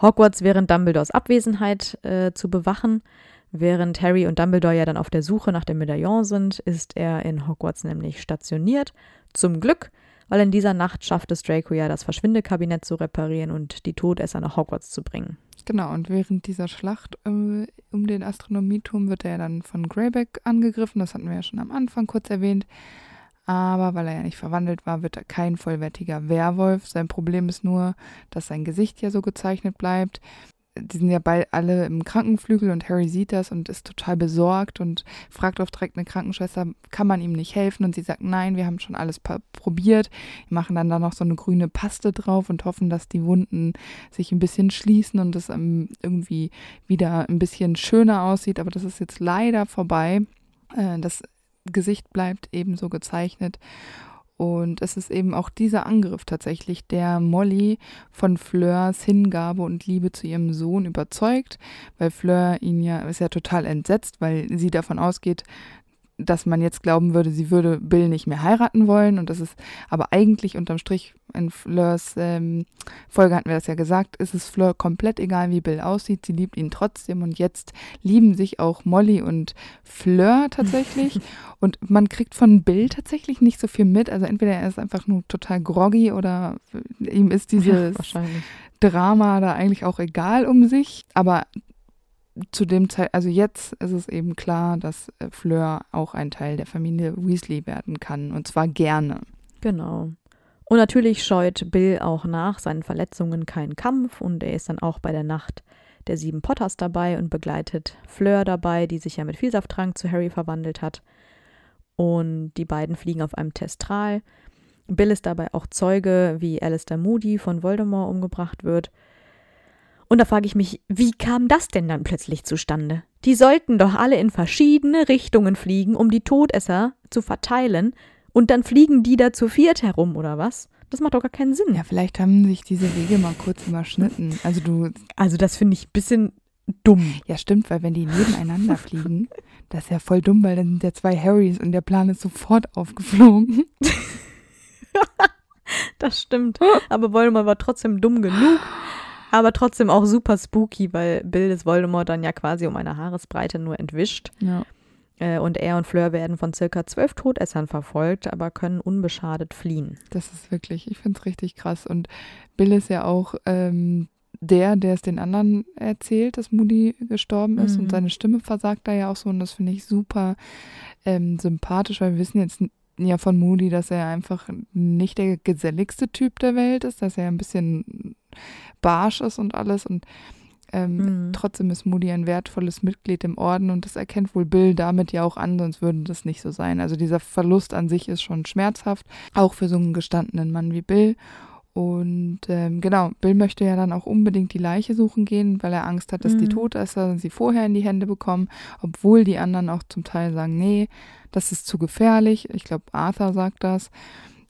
Hogwarts während Dumbledores Abwesenheit äh, zu bewachen. Während Harry und Dumbledore ja dann auf der Suche nach dem Medaillon sind, ist er in Hogwarts nämlich stationiert. Zum Glück, weil in dieser Nacht schafft es Draco ja, das Verschwindekabinett zu reparieren und die Todesser nach Hogwarts zu bringen. Genau, und während dieser Schlacht äh, um den Astronomieturm wird er dann von Greyback angegriffen. Das hatten wir ja schon am Anfang kurz erwähnt. Aber weil er ja nicht verwandelt war, wird er kein vollwertiger Werwolf. Sein Problem ist nur, dass sein Gesicht ja so gezeichnet bleibt die sind ja bald alle im Krankenflügel und Harry sieht das und ist total besorgt und fragt auch direkt eine Krankenschwester, kann man ihm nicht helfen? Und sie sagt, nein, wir haben schon alles probiert. Wir machen dann da noch so eine grüne Paste drauf und hoffen, dass die Wunden sich ein bisschen schließen und es irgendwie wieder ein bisschen schöner aussieht. Aber das ist jetzt leider vorbei. Äh, das Gesicht bleibt ebenso gezeichnet. Und es ist eben auch dieser Angriff tatsächlich, der Molly von Fleurs Hingabe und Liebe zu ihrem Sohn überzeugt, weil Fleur ihn ja, ist ja total entsetzt, weil sie davon ausgeht, dass man jetzt glauben würde, sie würde Bill nicht mehr heiraten wollen. Und das ist aber eigentlich unterm Strich in Fleurs ähm, Folge hatten wir das ja gesagt, ist es Fleur komplett egal, wie Bill aussieht. Sie liebt ihn trotzdem. Und jetzt lieben sich auch Molly und Fleur tatsächlich. und man kriegt von Bill tatsächlich nicht so viel mit. Also entweder er ist einfach nur total groggy oder ihm ist dieses ja, Drama da eigentlich auch egal um sich. Aber zu dem Zeit, also jetzt ist es eben klar, dass äh, Fleur auch ein Teil der Familie Weasley werden kann und zwar gerne. Genau. Und natürlich scheut Bill auch nach seinen Verletzungen keinen Kampf und er ist dann auch bei der Nacht der sieben Potters dabei und begleitet Fleur dabei, die sich ja mit Vielsafttrank zu Harry verwandelt hat. Und die beiden fliegen auf einem Testral. Bill ist dabei auch Zeuge, wie Alistair Moody von Voldemort umgebracht wird und da frage ich mich, wie kam das denn dann plötzlich zustande? Die sollten doch alle in verschiedene Richtungen fliegen, um die Todesser zu verteilen, und dann fliegen die da zu viert herum, oder was? Das macht doch gar keinen Sinn. Ja, vielleicht haben sich diese Wege mal kurz überschnitten. Also du. Also das finde ich ein bisschen dumm. Ja, stimmt, weil wenn die nebeneinander fliegen, das ist ja voll dumm, weil dann sind ja zwei Harrys und der Plan ist sofort aufgeflogen. das stimmt. Aber Voldemort war trotzdem dumm genug, aber trotzdem auch super spooky, weil Bill des Voldemort dann ja quasi um eine Haaresbreite nur entwischt. Ja. Äh, und er und Fleur werden von circa zwölf Todessern verfolgt, aber können unbeschadet fliehen. Das ist wirklich, ich finde es richtig krass. Und Bill ist ja auch ähm, der, der es den anderen erzählt, dass Moody gestorben ist. Mhm. Und seine Stimme versagt da ja auch so. Und das finde ich super ähm, sympathisch, weil wir wissen jetzt ja von Moody, dass er einfach nicht der geselligste Typ der Welt ist, dass er ein bisschen barsch ist und alles. Und ähm, mhm. trotzdem ist Moody ein wertvolles Mitglied im Orden und das erkennt wohl Bill damit ja auch an, sonst würde das nicht so sein. Also dieser Verlust an sich ist schon schmerzhaft, auch für so einen gestandenen Mann wie Bill. Und ähm, genau, Bill möchte ja dann auch unbedingt die Leiche suchen gehen, weil er Angst hat, dass mhm. die Todesser sie vorher in die Hände bekommen, obwohl die anderen auch zum Teil sagen, nee, das ist zu gefährlich. Ich glaube, Arthur sagt das.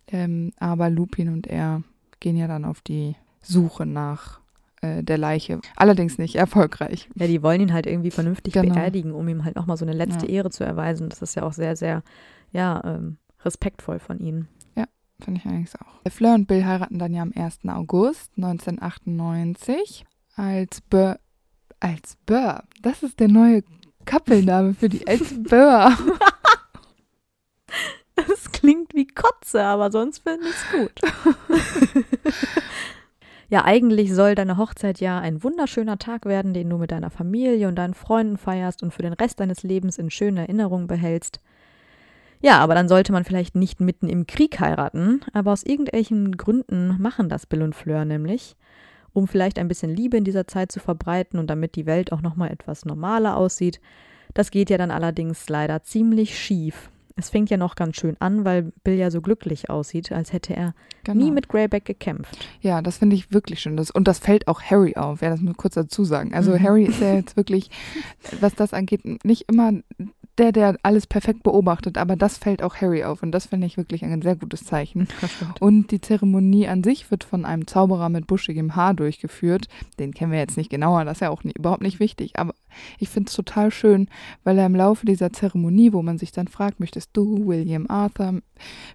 Ähm, aber Lupin und er gehen ja dann auf die Suche nach äh, der Leiche. Allerdings nicht erfolgreich. Ja, die wollen ihn halt irgendwie vernünftig genau. beerdigen, um ihm halt nochmal so eine letzte ja. Ehre zu erweisen. Das ist ja auch sehr, sehr, ja, ähm, respektvoll von ihnen. Finde ich eigentlich auch. Fleur und Bill heiraten dann ja am 1. August 1998 als Burr. Als Burr. Das ist der neue Couple-Name für die als Burr. Das klingt wie Kotze, aber sonst finde ich es gut. ja, eigentlich soll deine Hochzeit ja ein wunderschöner Tag werden, den du mit deiner Familie und deinen Freunden feierst und für den Rest deines Lebens in schöner Erinnerung behältst. Ja, aber dann sollte man vielleicht nicht mitten im Krieg heiraten, aber aus irgendwelchen Gründen machen das Bill und Fleur nämlich. um vielleicht ein bisschen Liebe in dieser Zeit zu verbreiten und damit die Welt auch nochmal etwas normaler aussieht. Das geht ja dann allerdings leider ziemlich schief. Es fängt ja noch ganz schön an, weil Bill ja so glücklich aussieht, als hätte er Genau. nie mit Greyback gekämpft. Ja, das finde ich wirklich schön. Das, und das fällt auch Harry auf, wer das nur kurz dazu sagen. Also Mhm. Harry ist ja jetzt wirklich, was das angeht, nicht immer der, der alles perfekt beobachtet, aber das fällt auch Harry auf und das finde ich wirklich ein sehr gutes Zeichen. Und die Zeremonie an sich wird von einem Zauberer mit buschigem Haar durchgeführt. Den kennen wir jetzt nicht genauer, das ist ja auch nie, überhaupt nicht wichtig. Aber ich finde es total schön, weil er im Laufe dieser Zeremonie, wo man sich dann fragt, möchtest du William Arthur,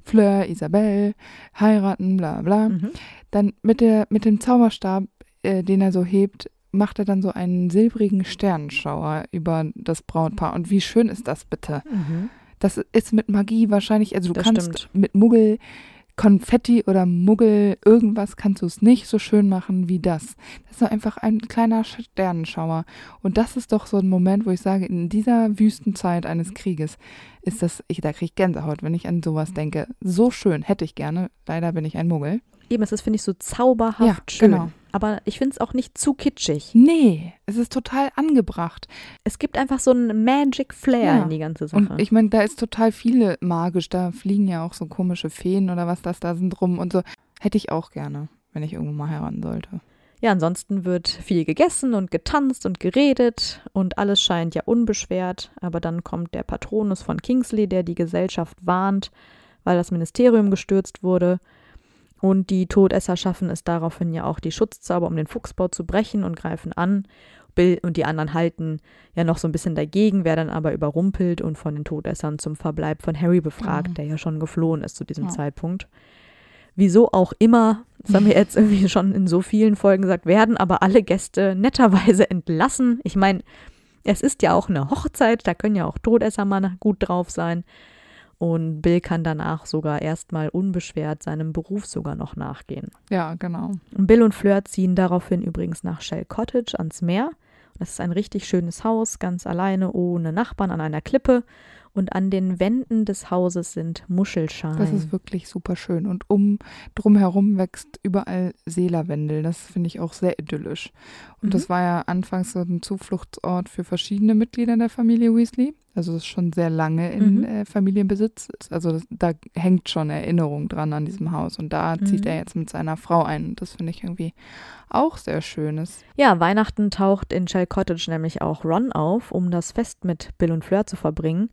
Fleur, Isabelle heiraten, bla bla, Mhm. dann mit, der, mit dem Zauberstab, äh, den er so hebt, macht er dann so einen silbrigen Sternenschauer über das Brautpaar. Und wie schön ist das bitte? Mhm. Das ist mit Magie wahrscheinlich, also du Das kannst stimmt. mit Muggel, Konfetti oder Muggel, irgendwas kannst du es nicht so schön machen wie das. Das ist einfach ein kleiner Sternenschauer. Und das ist doch so ein Moment, wo ich sage, in dieser Wüstenzeit eines Krieges ist das, ich, da kriege ich Gänsehaut, wenn ich an sowas denke. So schön, hätte ich gerne. Leider bin ich ein Muggel. Eben, es ist, finde ich, so zauberhaft Ja, schön. genau. Aber ich finde es auch nicht zu kitschig. Nee, es ist total angebracht. Es gibt einfach so einen Magic Flair Ja. in die ganze Sache. Und ich meine, da ist total viele magisch. Da fliegen ja auch so komische Feen oder was das da sind rum und so. Hätte ich auch gerne, wenn ich irgendwo mal heiraten sollte. Ja, ansonsten wird viel gegessen und getanzt und geredet und alles scheint ja unbeschwert. Aber dann kommt der Patronus von Kingsley, der die Gesellschaft warnt, weil das Ministerium gestürzt wurde. Und die Todesser schaffen es daraufhin ja auch, die Schutzzauber um den Fuchsbau zu brechen und greifen an. Bill und die anderen halten ja noch so ein bisschen dagegen, werden dann aber überrumpelt und von den Todessern zum Verbleib von Harry befragt, Ja. der ja schon geflohen ist zu diesem Ja. Zeitpunkt. Wieso auch immer, das haben wir jetzt irgendwie schon in so vielen Folgen gesagt, werden aber alle Gäste netterweise entlassen. Ich meine, es ist ja auch eine Hochzeit, da können ja auch Todesser mal gut drauf sein. Und Bill kann danach sogar erstmal unbeschwert seinem Beruf sogar noch nachgehen. Ja, genau. Und Bill und Fleur ziehen daraufhin übrigens nach Shell Cottage ans Meer. Das ist ein richtig schönes Haus, ganz alleine, ohne Nachbarn an einer Klippe. Und an den Wänden des Hauses sind Muschelschalen. Das ist wirklich super schön. Und um drumherum wächst überall Seelavendel. Das finde ich auch sehr idyllisch. Und Mhm. das war ja anfangs so ein Zufluchtsort für verschiedene Mitglieder der Familie Weasley. Also ist schon sehr lange in Mhm. äh, Familienbesitz. Also das, da hängt schon Erinnerung dran an diesem Haus. Und da zieht Mhm. er jetzt mit seiner Frau ein. Und das finde ich irgendwie auch sehr schönes. Ja, Weihnachten taucht in Shell Cottage nämlich auch Ron auf, um das Fest mit Bill und Fleur zu verbringen,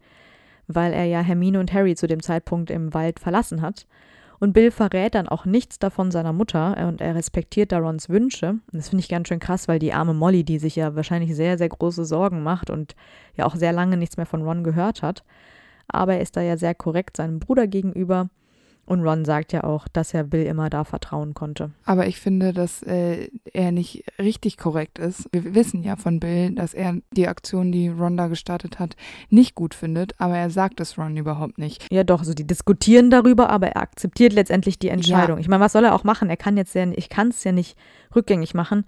weil er ja Hermine und Harry zu dem Zeitpunkt im Wald verlassen hat. Und Bill verrät dann auch nichts davon seiner Mutter äh, und er respektiert da Rons Wünsche. Das finde ich ganz schön krass, weil die arme Molly, die sich ja wahrscheinlich sehr, sehr große Sorgen macht und ja auch sehr lange nichts mehr von Ron gehört hat. Aber er ist da ja sehr korrekt seinem Bruder gegenüber. Und Ron sagt ja auch, dass er Bill immer da vertrauen konnte. Aber ich finde, dass äh, er nicht richtig korrekt ist. Wir wissen ja von Bill, dass er die Aktion, die Ron da gestartet hat, nicht gut findet, aber er sagt es Ron überhaupt nicht. Ja, doch, so die diskutieren darüber, aber er akzeptiert letztendlich die Entscheidung. Ich meine, was soll er auch machen? Er kann jetzt ja, ich kann es ja nicht rückgängig machen.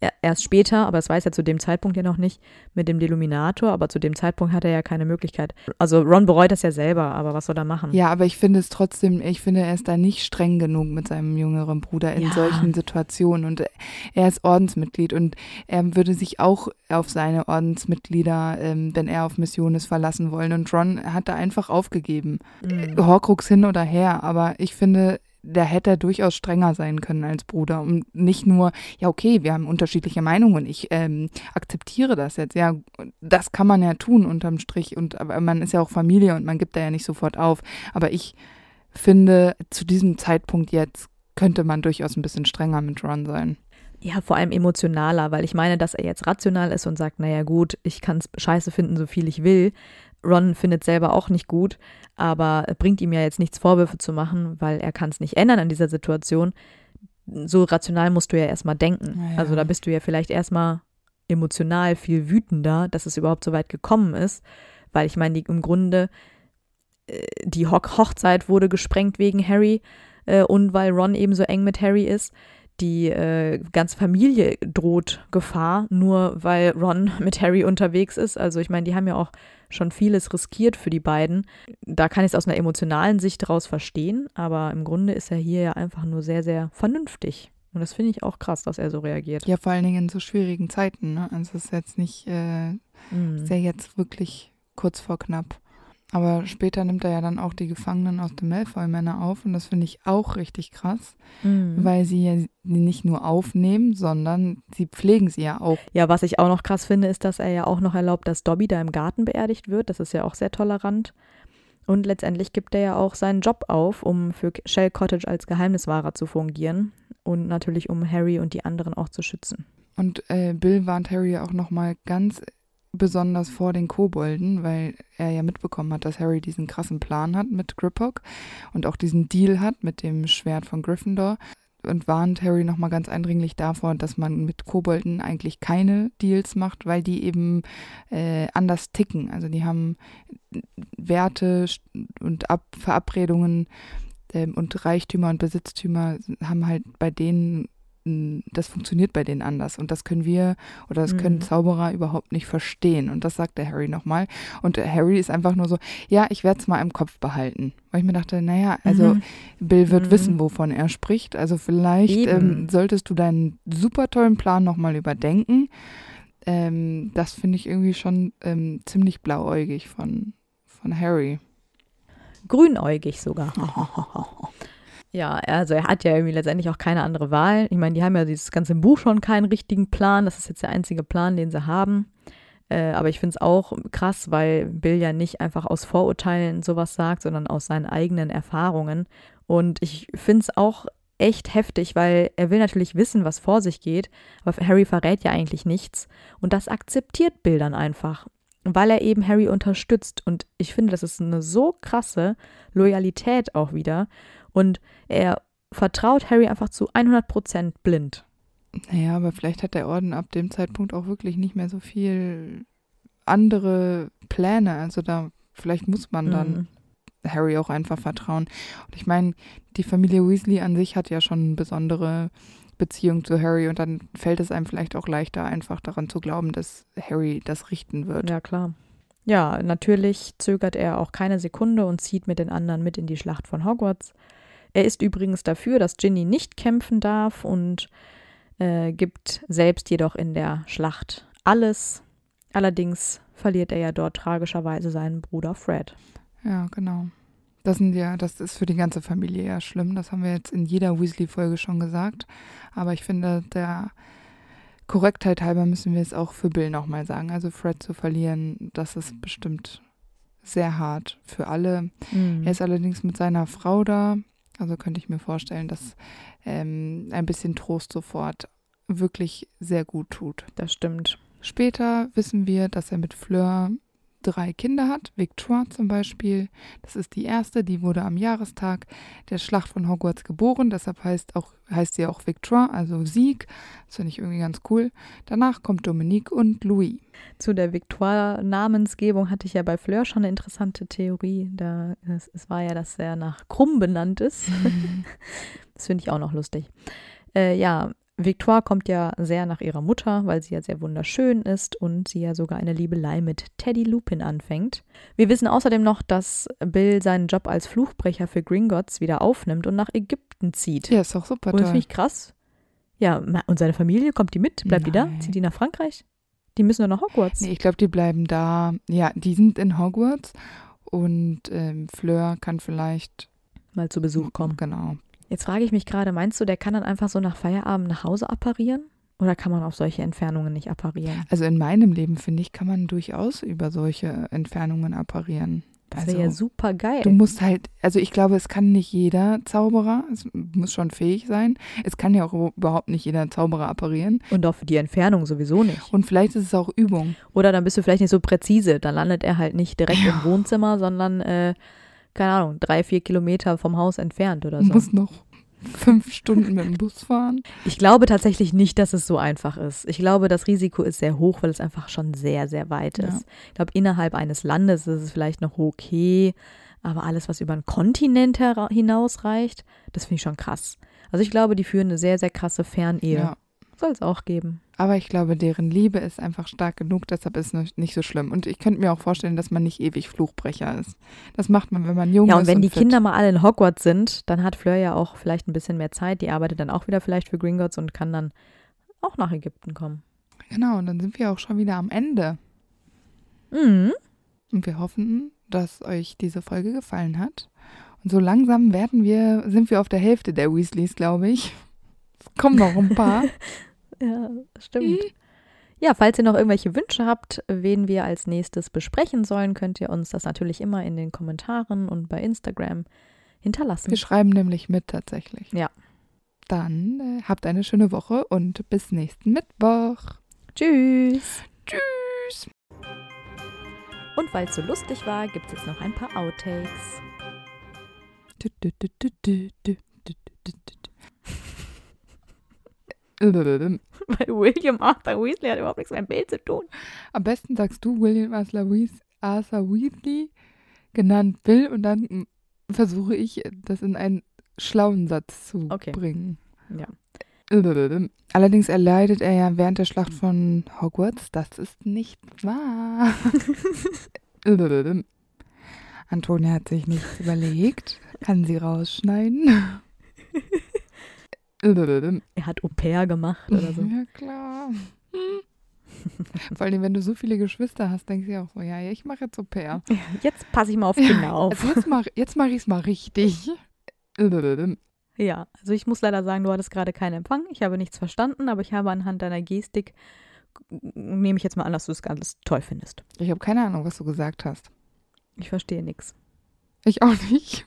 Er, erst später, aber das weiß er zu dem Zeitpunkt ja noch nicht, mit dem Deluminator, aber zu dem Zeitpunkt hat er ja keine Möglichkeit. Also Ron bereut das ja selber, aber was soll er machen? Ja, aber ich finde es trotzdem, ich finde, er ist da nicht streng genug mit seinem jüngeren Bruder in Ja. solchen Situationen und er ist Ordensmitglied und er würde sich auch auf seine Ordensmitglieder, ähm, wenn er auf Mission ist, verlassen wollen und Ron hat da einfach aufgegeben. Mhm. Horcrux hin oder her, aber ich finde, da hätte er durchaus strenger sein können als Bruder und nicht nur, ja okay, wir haben unterschiedliche Meinungen, ich ähm, akzeptiere das jetzt, ja, das kann man ja tun unterm Strich und aber man ist ja auch Familie und man gibt da ja nicht sofort auf, aber ich finde, zu diesem Zeitpunkt jetzt könnte man durchaus ein bisschen strenger mit Ron sein. Ja, vor allem emotionaler, weil ich meine, dass er jetzt rational ist und sagt, naja gut, ich kann es scheiße finden, so viel ich will. Ron findet selber auch nicht gut, aber bringt ihm ja jetzt nichts Vorwürfe zu machen, weil er kann es nicht ändern an dieser Situation. So rational musst du ja erstmal denken. Ja, ja. Also da bist du ja vielleicht erstmal emotional viel wütender, dass es überhaupt so weit gekommen ist, weil ich meine, die, im Grunde äh, die Ho Hochzeit wurde gesprengt wegen Harry äh, und weil Ron eben so eng mit Harry ist die äh, ganze Familie droht Gefahr, nur weil Ron mit Harry unterwegs ist. Also ich meine, die haben ja auch schon vieles riskiert für die beiden. Da kann ich es aus einer emotionalen Sicht daraus verstehen, aber im Grunde ist er hier ja einfach nur sehr, sehr vernünftig. Und das finde ich auch krass, dass er so reagiert. Ja, vor allen Dingen in so schwierigen Zeiten. Ne? Also es ist jetzt nicht, äh, Mhm. ist ja jetzt wirklich kurz vor knapp. Aber später nimmt er ja dann auch die Gefangenen aus den Malfoy-Männer auf und das finde ich auch richtig krass, Mhm. weil sie ja sie nicht nur aufnehmen, sondern sie pflegen sie ja auch. Ja, was ich auch noch krass finde, ist, dass er ja auch noch erlaubt, dass Dobby da im Garten beerdigt wird. Das ist ja auch sehr tolerant. Und letztendlich gibt er ja auch seinen Job auf, um für Shell Cottage als Geheimniswahrer zu fungieren und natürlich um Harry und die anderen auch zu schützen. Und äh, Bill warnt Harry ja auch nochmal ganz besonders vor den Kobolden, weil er ja mitbekommen hat, dass Harry diesen krassen Plan hat mit Griphook und auch diesen Deal hat mit dem Schwert von Gryffindor und warnt Harry nochmal ganz eindringlich davor, dass man mit Kobolden eigentlich keine Deals macht, weil die eben äh, anders ticken. Also die haben Werte und Ab Verabredungen ähm, und Reichtümer und Besitztümer haben halt bei denen das funktioniert bei denen anders und das können wir oder das können Mhm. Zauberer überhaupt nicht verstehen und das sagt der Harry nochmal und Harry ist einfach nur so, ja, ich werde es mal im Kopf behalten, weil ich mir dachte, naja, also Mhm. Bill wird Mhm. wissen, wovon er spricht, also vielleicht ähm, solltest du deinen super tollen Plan nochmal überdenken, ähm, das finde ich irgendwie schon ähm, ziemlich blauäugig von, von Harry. Grünäugig sogar. Ja, also er hat ja irgendwie letztendlich auch keine andere Wahl. Ich meine, die haben ja dieses ganze Buch schon keinen richtigen Plan. Das ist jetzt der einzige Plan, den sie haben. Äh, aber ich finde es auch krass, weil Bill ja nicht einfach aus Vorurteilen sowas sagt, sondern aus seinen eigenen Erfahrungen. Und ich finde es auch echt heftig, weil er will natürlich wissen, was vor sich geht, aber Harry verrät ja eigentlich nichts. Und das akzeptiert Bill dann einfach, weil er eben Harry unterstützt. Und ich finde, das ist eine so krasse Loyalität auch wieder. Und er vertraut Harry einfach zu 100% blind. Naja, aber vielleicht hat der Orden ab dem Zeitpunkt auch wirklich nicht mehr so viel andere Pläne. Also da, vielleicht muss man dann Mhm. Harry auch einfach vertrauen. Und ich meine, die Familie Weasley an sich hat ja schon eine besondere Beziehung zu Harry und dann fällt es einem vielleicht auch leichter, einfach daran zu glauben, dass Harry das richten wird. Ja, klar. Ja, natürlich zögert er auch keine Sekunde und zieht mit den anderen mit in die Schlacht von Hogwarts. Er ist übrigens dafür, dass Ginny nicht kämpfen darf und äh, gibt selbst jedoch in der Schlacht alles. Allerdings verliert er ja dort tragischerweise seinen Bruder Fred. Ja, genau. Das sind ja, das ist für die ganze Familie ja schlimm. Das haben wir jetzt in jeder Weasley-Folge schon gesagt. Aber ich finde, der Korrektheit halber müssen wir es auch für Bill nochmal sagen. Also Fred zu verlieren, das ist bestimmt sehr hart für alle. Er ist allerdings mit seiner Frau da. Also könnte ich mir vorstellen, dass ähm, ein bisschen Trost sofort wirklich sehr gut tut. Das stimmt. Später wissen wir, dass er mit Fleur drei Kinder hat. Victoire zum Beispiel, das ist die erste, die wurde am Jahrestag der Schlacht von Hogwarts geboren. Deshalb heißt, auch, heißt sie auch Victoire, also Sieg. Das finde ich irgendwie ganz cool. Danach kommt Dominique und Louis. Zu der Victoire-Namensgebung hatte ich ja bei Fleur schon eine interessante Theorie. Da, es, es war ja, dass er nach Krumm benannt ist. Das finde ich auch noch lustig. Äh, ja, Victoire kommt ja sehr nach ihrer Mutter, weil sie ja sehr wunderschön ist und sie ja sogar eine Liebelei mit Teddy Lupin anfängt. Wir wissen außerdem noch, dass Bill seinen Job als Fluchbrecher für Gringotts wieder aufnimmt und nach Ägypten zieht. Ja, ist doch super und das toll. finde ich krass. Ja, und seine Familie, kommt die mit? Bleibt die da? Nein. Zieht die nach Frankreich? Die müssen nur nach Hogwarts. Nee, ich glaube, die bleiben da. Ja, die sind in Hogwarts und ähm, Fleur kann vielleicht Mal zu Besuch kommen. Genau. Jetzt frage ich mich gerade, meinst du, der kann dann einfach so nach Feierabend nach Hause apparieren? Oder kann man auf solche Entfernungen nicht apparieren? Also in meinem Leben, finde ich, kann man durchaus über solche Entfernungen apparieren. Das also, wäre ja super geil. Du musst halt, also ich glaube, es kann nicht jeder Zauberer, es muss schon fähig sein. Es kann ja auch überhaupt nicht jeder Zauberer apparieren. Und auch für die Entfernung sowieso nicht. Und vielleicht ist es auch Übung. Oder dann bist du vielleicht nicht so präzise. Dann landet er halt nicht direkt Ja. im Wohnzimmer, sondern, äh, keine Ahnung, drei, vier Kilometer vom Haus entfernt oder Du so. musst noch fünf Stunden mit dem Bus fahren. Ich glaube tatsächlich nicht, dass es so einfach ist. Ich glaube, das Risiko ist sehr hoch, weil es einfach schon sehr, sehr weit Ja. ist. Ich glaube, innerhalb eines Landes ist es vielleicht noch okay, aber alles, was über einen Kontinent hinausreicht, das finde ich schon krass. Also ich glaube, die führen eine sehr, sehr krasse Fernehe. Ja. Soll es auch geben. Aber ich glaube, deren Liebe ist einfach stark genug, deshalb ist es nicht so schlimm. Und ich könnte mir auch vorstellen, dass man nicht ewig Fluchbrecher ist. Das macht man, wenn man jung ist. Ja, und wenn und die fit. Kinder mal alle in Hogwarts sind, dann hat Fleur ja auch vielleicht ein bisschen mehr Zeit. Die arbeitet dann auch wieder vielleicht für Gringotts und kann dann auch nach Ägypten kommen. Genau, und dann sind wir auch schon wieder am Ende. Mhm. Und wir hoffen, dass euch diese Folge gefallen hat. Und so langsam werden wir, sind wir auf der Hälfte der Weasleys, glaube ich. Es kommen noch ein paar. Ja, stimmt. Ja, falls ihr noch irgendwelche Wünsche habt, wen wir als nächstes besprechen sollen, könnt ihr uns das natürlich immer in den Kommentaren und bei Instagram hinterlassen. Wir schreiben nämlich mit tatsächlich. Ja. Dann äh, habt eine schöne Woche und bis nächsten Mittwoch. Tschüss. Tschüss. Und weil es so lustig war, gibt es jetzt noch ein paar Outtakes. Du, du, du, du, du, du, du, du, du. Am Weil William Arthur Weasley hat überhaupt nichts mit dem Bild zu tun. besten sagst du William Arthur Weas- Arthur Weasley, genannt Bill, und dann mm, versuche ich, das in einen schlauen Satz zu Okay. bringen. Ja. Allerdings erleidet er ja während der Schlacht von Hogwarts. Das ist nicht wahr. Antonia hat sich nichts überlegt. Kann sie rausschneiden? Er hat Au pair gemacht oder so. Ja, klar. Vor allem, wenn du so viele Geschwister hast, denkst du ja auch so, ja, ich mache jetzt Au pair. Jetzt passe ich mal auf Kinder auf. Also jetzt mache jetzt mach ich es mal richtig. Ja, also ich muss leider sagen, du hattest gerade keinen Empfang. Ich habe nichts verstanden, aber ich habe anhand deiner Gestik, nehme ich jetzt mal an, dass du das alles toll findest. Ich habe keine Ahnung, was du gesagt hast. Ich verstehe nichts. Ich auch nicht.